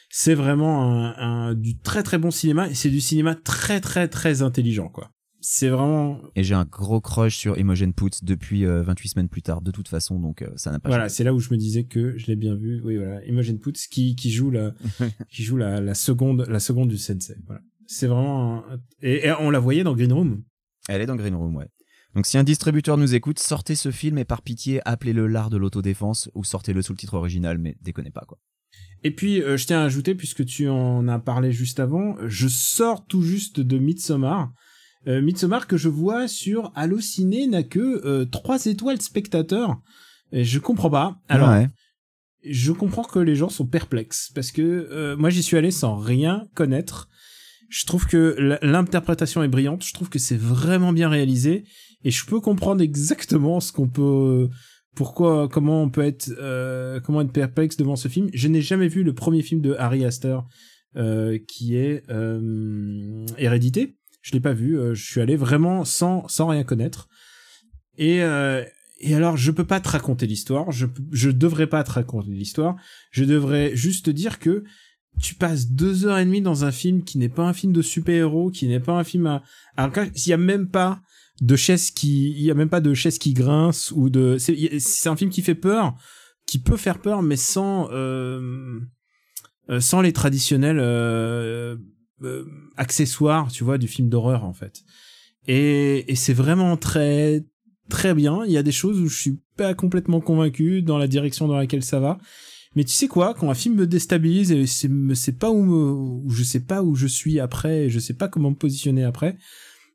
C'est vraiment un, un- du très très bon cinéma. Et c'est du cinéma très très très intelligent, quoi. C'est vraiment Et j'ai un gros crush sur Imogen Poots depuis euh, 28 semaines plus tard, de toute façon, donc euh, ça n'a pas Voilà, c'est là où je me disais que je l'ai bien vu. Oui, voilà, Imogen Poots qui qui joue la qui joue la, la seconde la seconde du sensei. Voilà, c'est vraiment un- et, et on la voyait dans Green Room. Elle est dans Green Room, ouais. Donc si un distributeur nous écoute, sortez ce film et par pitié, appelez-le l'art de l'autodéfense ou sortez-le sous le titre original, mais déconnez pas, quoi. Et puis euh, je tiens à ajouter puisque tu en as parlé juste avant, je sors tout juste de Midsommar. Euh, Midsommar que je vois sur Allociné n'a que euh, 3 étoiles spectateurs. Et je comprends pas. Alors, Ouais. je comprends que les gens sont perplexes parce que euh, moi j'y suis allé sans rien connaître. Je trouve que l'interprétation est brillante. Je trouve que c'est vraiment bien réalisé et je peux comprendre exactement ce qu'on peut, pourquoi, comment on peut être, euh, comment être perplexe devant ce film. Je n'ai jamais vu le premier film de Harry Astor euh, qui est euh, Hérédité. Je l'ai pas vu. je suis allé vraiment sans sans rien connaître. Et et alors, je peux pas te raconter l'histoire, je, je devrais pas te raconter l'histoire, je devrais juste te dire que tu passes deux heures et demie dans un film qui n'est pas un film de super-héros, qui n'est pas un film à... Quand- s'il y a même pas de chaises qui... Il y a même pas de chaises qui grincent ou de... C'est un film qui fait peur, qui peut faire peur, mais sans... Euh, euh, sans les traditionnels euh, euh, accessoires, tu vois, du film d'horreur, en fait. Et, et c'est vraiment très très bien. Il y a des choses où je suis pas complètement convaincu dans la direction dans laquelle ça va. Mais tu sais quoi, quand un film me déstabilise et me sais pas où je sais pas où je suis après, et je sais pas comment me positionner après,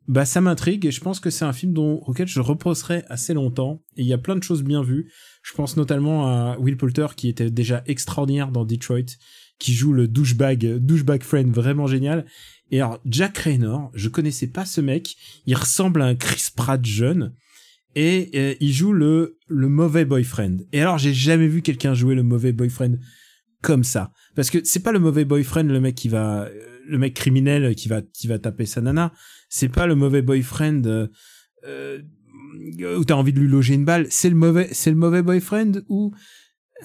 bah ça m'intrigue et je pense que c'est un film dont auquel je reposerai assez longtemps. Et il y a plein de choses bien vues. Je pense notamment à Will Poulter qui était déjà extraordinaire dans Detroit, qui joue le douchebag, douchebag friend vraiment génial. Et alors Jack Raynor, je connaissais pas ce mec. Il ressemble à un Chris Pratt jeune et euh, il joue le le mauvais boyfriend. Et alors j'ai jamais vu quelqu'un jouer le mauvais boyfriend comme ça parce que c'est pas le mauvais boyfriend le mec qui va euh, le mec criminel qui va qui va taper sa nana. C'est pas le mauvais boyfriend euh, euh, où t'as envie de lui loger une balle. C'est le mauvais c'est le mauvais boyfriend ou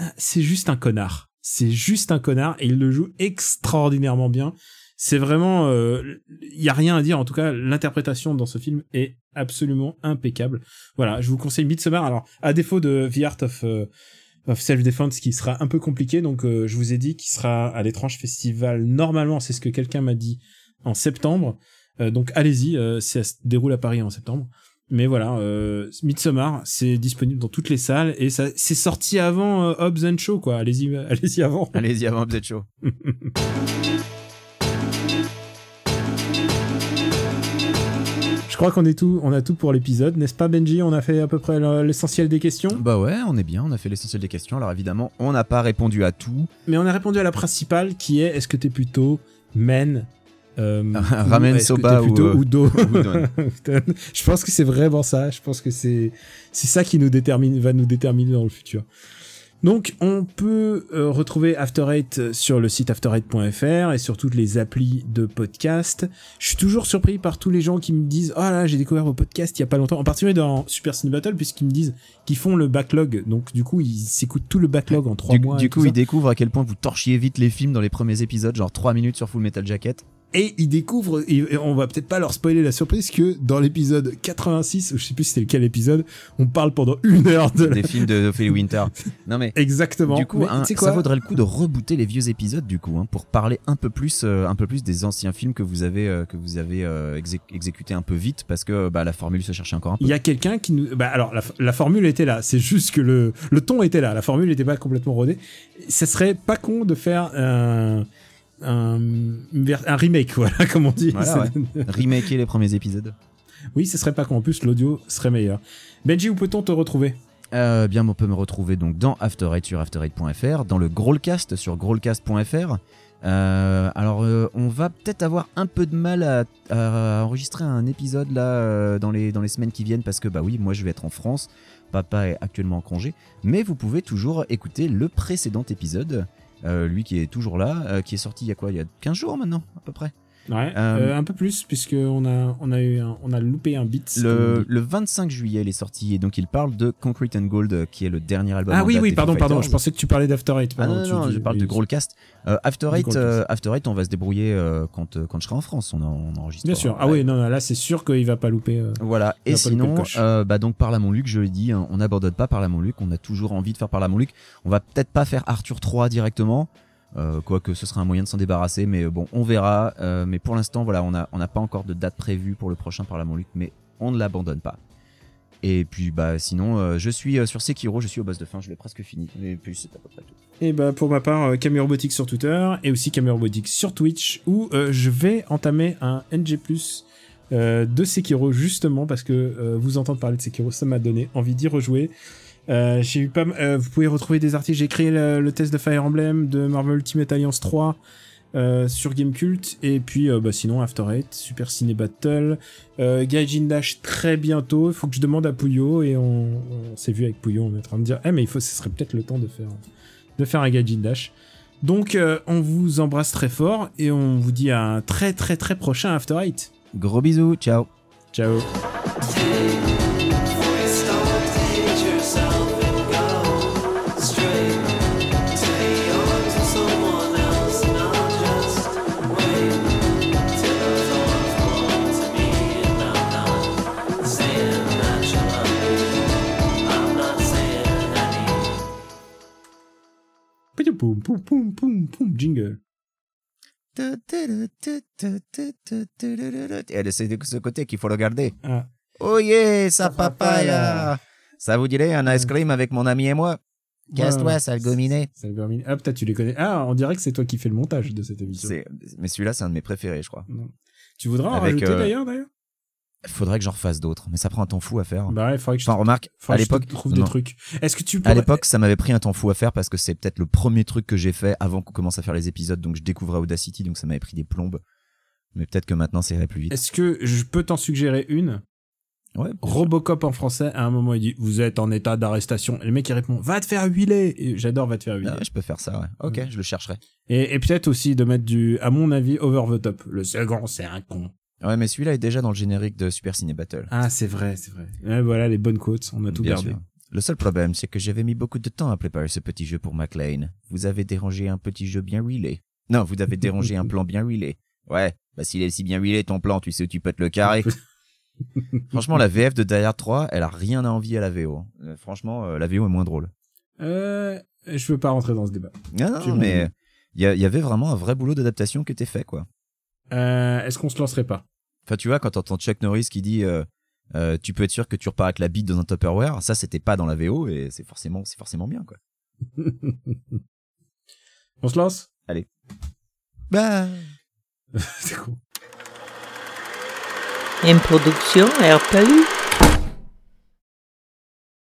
euh, c'est juste un connard. C'est juste un connard et il le joue extraordinairement bien. C'est vraiment, il y a rien à dire. En tout cas, l'interprétation dans ce film est absolument impeccable. Voilà, je vous conseille Midsommar. Alors, à défaut de The Art of euh, of self-defense qui sera un peu compliqué. Donc, euh, je vous ai dit qu'il sera à l'étrange festival. Normalement, c'est ce que quelqu'un m'a dit en septembre. Euh, donc, allez-y, euh, ça se déroule à Paris en septembre. Mais voilà, euh, Midsommar, c'est disponible dans toutes les salles et ça, c'est sorti avant euh, Hobbs and Show, quoi. Allez-y, allez-y avant. Allez-y avant, vous êtes chaud. Crois qu'on est tout, on a tout pour l'épisode, n'est-ce pas, Benji? On a fait à peu près l'essentiel des questions? Bah ouais, on est bien, on a fait l'essentiel des questions. Alors évidemment, on n'a pas répondu à tout. Mais on a répondu à la principale qui est est-ce que t'es plutôt men euh, Ramen ou soba t'es plutôt ou, euh, Udon. Je pense que c'est vraiment ça. Je pense que c'est c'est ça qui nous détermine, va nous déterminer dans le futur. Donc, on peut euh, retrouver After Eight sur le site after8.fr et sur toutes les applis de podcast. Je suis toujours surpris par tous les gens qui me disent « Ah là, j'ai découvert vos podcasts il y a pas longtemps. » En particulier dans Super Cine Battle, puisqu'ils me disent qu'ils font le backlog. Donc, du coup, ils s'écoutent tout le backlog en trois mois. du coup, ça. il découvre à quel point vous torchiez vite les films dans les premiers épisodes, genre 3 minutes sur Full Metal Jacket. Et ils découvrent, et on va peut-être pas leur spoiler la surprise, que dans l'épisode 86, ou je sais plus c'était lequel épisode, on parle pendant une heure de la... des films de Ophélie Winter. Non mais Exactement. du coup, Mais hein, sais ça quoi vaudrait le coup de rebooter les vieux épisodes du coup, hein, pour parler un peu plus, euh, un peu plus des anciens films que vous avez, euh, que vous avez euh, exé- exécutés un peu vite parce que bah, la formule se cherchait encore un peu. Il y a quelqu'un qui nous. Bah alors, la, la formule était là. C'est juste que le, le ton était là. La formule n'était pas complètement rodée. Ça serait pas con de faire un. Un, ver- un remake, voilà, comme on dit. Voilà, Remaker les premiers épisodes. Oui, ce serait pas con. En plus, l'audio serait meilleur. Benji, où peut-on te retrouver? Euh, bien, on peut me retrouver donc dans After Eight sur after8.fr, dans le Growlcast sur growlcast.fr. Euh, alors, euh, on va peut-être avoir un peu de mal à, à enregistrer un épisode là euh, dans les dans les semaines qui viennent parce que bah oui, moi je vais être en France, papa est actuellement en congé, mais vous pouvez toujours écouter le précédent épisode, euh, lui qui est toujours là, euh, qui est sorti il y a quoi, il y a 15 jours maintenant à peu près? Ouais. Euh, euh, un peu plus, puisque on a, on a eu, un- on a loupé un beat. Le, dit. le 25 juillet, il est sorti et donc il parle de Concrete and Gold, euh, qui est le dernier album. Ah oui, oui, pardon, pardon. Je pensais que tu parlais d'After Eight. Ah non, tu- non, non, tu- je parle de. Growlcast. Euh, After Eight, Growlcast. euh, After Eight, on va se débrouiller quand, quand je serai en France. On, en- on enregistre. Bien sûr. Ah oui, non, là, c'est sûr qu'il va pas louper. Voilà. Et sinon, bah donc par la Luc, je l'ai dit, hein, on n'abandonne pas par la Luc. On a toujours envie de faire par la Luc. On va peut-être pas faire Arthur 3 directement. Euh, quoique ce sera un moyen de s'en débarrasser, mais euh, bon, on verra. Euh, mais pour l'instant, voilà, on n'a pas encore de date prévue pour le prochain par la mais on ne l'abandonne pas. Et puis, bah, sinon, je suis sur Sekiro, je suis au boss de fin, je l'ai presque fini. Et puis, c'est à peu près tout. Et bah pour ma part, euh, Camille sur Twitter et aussi Camille Robotics sur Twitch où je vais entamer un NG+ de Sekiro justement parce que vous entendre parler de Sekiro, ça m'a donné envie d'y rejouer. Euh, j'ai eu pas, euh, vous pouvez retrouver des articles. J'ai créé le, le test de Fire Emblem, de Marvel Ultimate Alliance 3 euh, sur Gamecult et puis euh, bah, sinon After Eight, Super Ciné Battle, Gaijin Dash très bientôt. Il faut que je demande à Puyo et on, on s'est vu avec Puyo. On est en train de dire, eh mais il faut, ce serait peut-être le temps de faire de faire un Gaijin Dash. Donc on vous embrasse très fort et on vous dit à un très très très prochain After Eight. Gros bisous, ciao. Ciao. Poum poum poum poum poum jingle. Et c'est de ce côté qu'il faut le garder. Ah. Oh yeah, sa papaya. Ça vous dirait un ice cream avec mon ami et moi? Casse-toi, sale vermine. Ah peut-être tu les connais. Ah on dirait que c'est toi qui fais le montage de cette émission. Mais celui-là, c'est un de mes préférés, je crois. Tu voudras en Avec, rajouter euh, d'ailleurs d'ailleurs? Faudrait que j'en refasse d'autres, mais ça prend un temps fou à faire. Bah ouais, faudrait que je, Enfin, remarque, faudrait à je l'époque, trouve des trucs. Est-ce que tu à pourrais... l'époque, ça m'avait pris un temps fou à faire parce que c'est peut-être le premier truc que j'ai fait avant qu'on commence à faire les épisodes, donc je découvrais Audacity, donc ça m'avait pris des plombes. Mais peut-être que maintenant, ça irait plus vite. Est-ce que je peux t'en suggérer une? Ouais. Robocop en français, à un moment, il dit Vous êtes en état d'arrestation. Et le mec, il répond Va te faire huiler J'adore Va te faire huiler. Ah, je peux faire ça, ouais. Ok, Ouais. je le chercherai. Et, et peut-être aussi de mettre du, à mon avis, over the top. Le second, c'est un con. Ouais, mais celui-là est déjà dans le générique de Super Ciné Battle. Ah, c'est vrai, c'est vrai. Et voilà, les bonnes quotes, on a tout Bien gardé. sûr. Le seul problème, c'est que j'avais mis beaucoup de temps à préparer ce petit jeu pour McLean. Vous avez dérangé un petit jeu bien huilé. Non, vous avez dérangé un plan bien huilé. Ouais, bah s'il est si bien huilé ton plan, tu sais où tu peux te le carrer. franchement, la VF de Die Hard 3, elle a rien à envier à la VO. Euh, franchement, euh, la VO est moins drôle. Euh, je veux pas rentrer dans ce débat. Non, non, mais il y, y avait vraiment un vrai boulot d'adaptation qui était fait, quoi. Euh, est-ce qu'on se lancerait pas? Enfin, tu vois, quand t'entends Chuck Norris qui dit euh, euh, tu peux être sûr que tu repars avec la bite dans un Tupperware, ça c'était pas dans la VO et c'est forcément, c'est forcément bien, quoi. On se lance? Bah. C'est cool. Une production RPU.